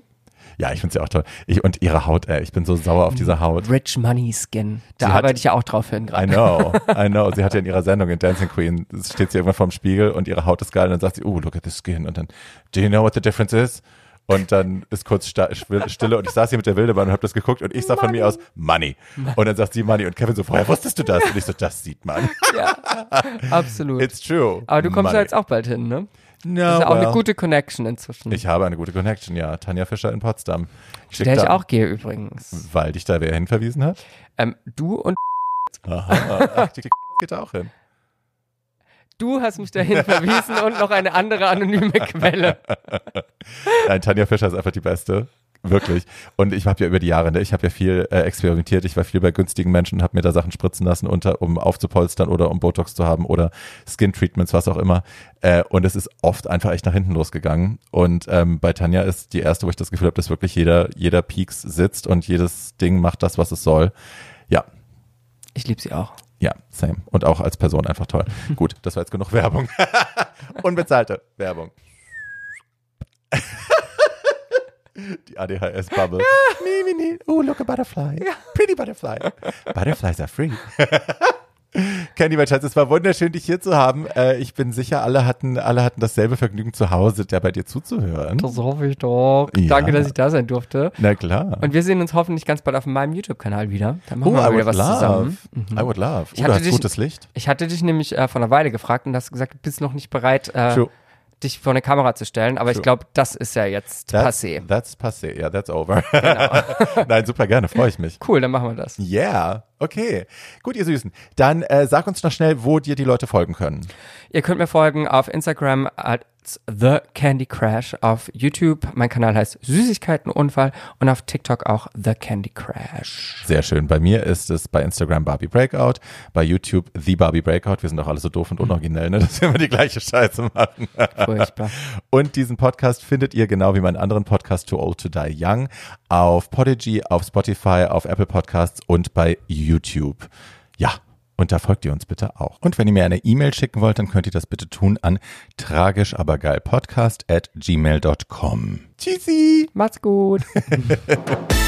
Ja, ich finde sie auch toll. Ich, und ihre Haut, ey, ich bin so sauer auf diese Haut. Rich Money Skin. Da Sie hat- arbeite ich ja auch drauf hin I gerade. know, I know. Sie hat ja in ihrer Sendung in Dancing Queen, steht sie irgendwann vorm Spiegel und ihre Haut ist geil und dann sagt sie, oh, look at the skin. Und dann, do you know what the difference is? Und dann ist kurz Stille und ich saß hier mit der Wildebahn und habe das geguckt und ich sag von mir aus, Money. Und dann sagt sie Money und Kevin so, woher wusstest du das? Und ich so, das sieht man. Ja, absolut. It's true. Aber du kommst Money. da jetzt auch bald hin, ne? No, Das ist ja auch well. eine gute Connection inzwischen. Ich habe eine gute Connection, ja. Tanja Fischer in Potsdam. zu der ich auch gehe übrigens. Weil dich da wer hinverwiesen hat? Ähm, du und Aha. Ach, die, geht da auch hin. du hast mich dahin verwiesen und noch eine andere anonyme Quelle. Nein, Tanja Fischer ist einfach die Beste. Wirklich. Und ich habe ja über die Jahre, ne, ich habe ja viel äh, experimentiert. Ich war viel bei günstigen Menschen, habe mir da Sachen spritzen lassen, unter, um aufzupolstern oder um Botox zu haben oder Skin-Treatments, was auch immer. Äh, und es ist oft einfach echt nach hinten losgegangen. Und ähm, bei Tanja ist die erste, wo ich das Gefühl habe, dass wirklich jeder, jeder Peaks sitzt und jedes Ding macht das, was es soll. Ja, Ich liebe sie auch. ja, same. Und auch als Person einfach toll. Gut, das war jetzt genug Werbung. Unbezahlte Werbung. Die ADHS-Bubble. Nee, nee, nee. Oh, look a butterfly. Pretty butterfly. Butterflies are free. Candy, mein Schatz, es war wunderschön, dich hier zu haben. Äh, ich bin sicher, alle hatten, alle hatten dasselbe Vergnügen zu Hause, der bei dir zuzuhören. Das hoffe ich doch. Ja. Danke, dass ich da sein durfte. Na klar. Und wir sehen uns hoffentlich ganz bald auf meinem YouTube-Kanal wieder. Dann machen oh, wir I wieder was love. zusammen. Mhm. I would love. Ich Oh, du hatte hast dich- gutes Licht. Ich hatte dich nämlich äh, vor einer Weile gefragt und hast gesagt, du bist noch nicht bereit, äh, True. Dich vor eine Kamera zu stellen. Aber ich True. glaube, das ist ja jetzt That's, passé. That's passé. Ja, that's over. Genau. Nein, super gerne, freue ich mich. Cool, dann machen wir das. Yeah, okay. Gut, ihr Süßen. Dann äh, sag uns noch schnell, wo dir die Leute folgen können. Ihr könnt mir folgen auf Instagram The Candy Crash, auf YouTube, mein Kanal heißt Süßigkeitenunfall und auf TikTok auch The Candy Crash. Sehr schön. Bei mir ist es bei Instagram Barbie Breakout, bei YouTube The Barbie Breakout. Wir sind doch alle so doof und unoriginell, ne, dass wir immer die gleiche Scheiße machen. Furchtbar. Und diesen Podcast findet ihr genau wie meinen anderen Podcast Too Old to Die Young auf Podigy, auf Spotify, auf Apple Podcasts und bei YouTube. Und da folgt ihr uns bitte auch. Und wenn ihr mir eine E-Mail schicken wollt, dann könnt ihr das bitte tun an tragischabergeilpodcast at gmail.com. Tschüssi! Macht's gut.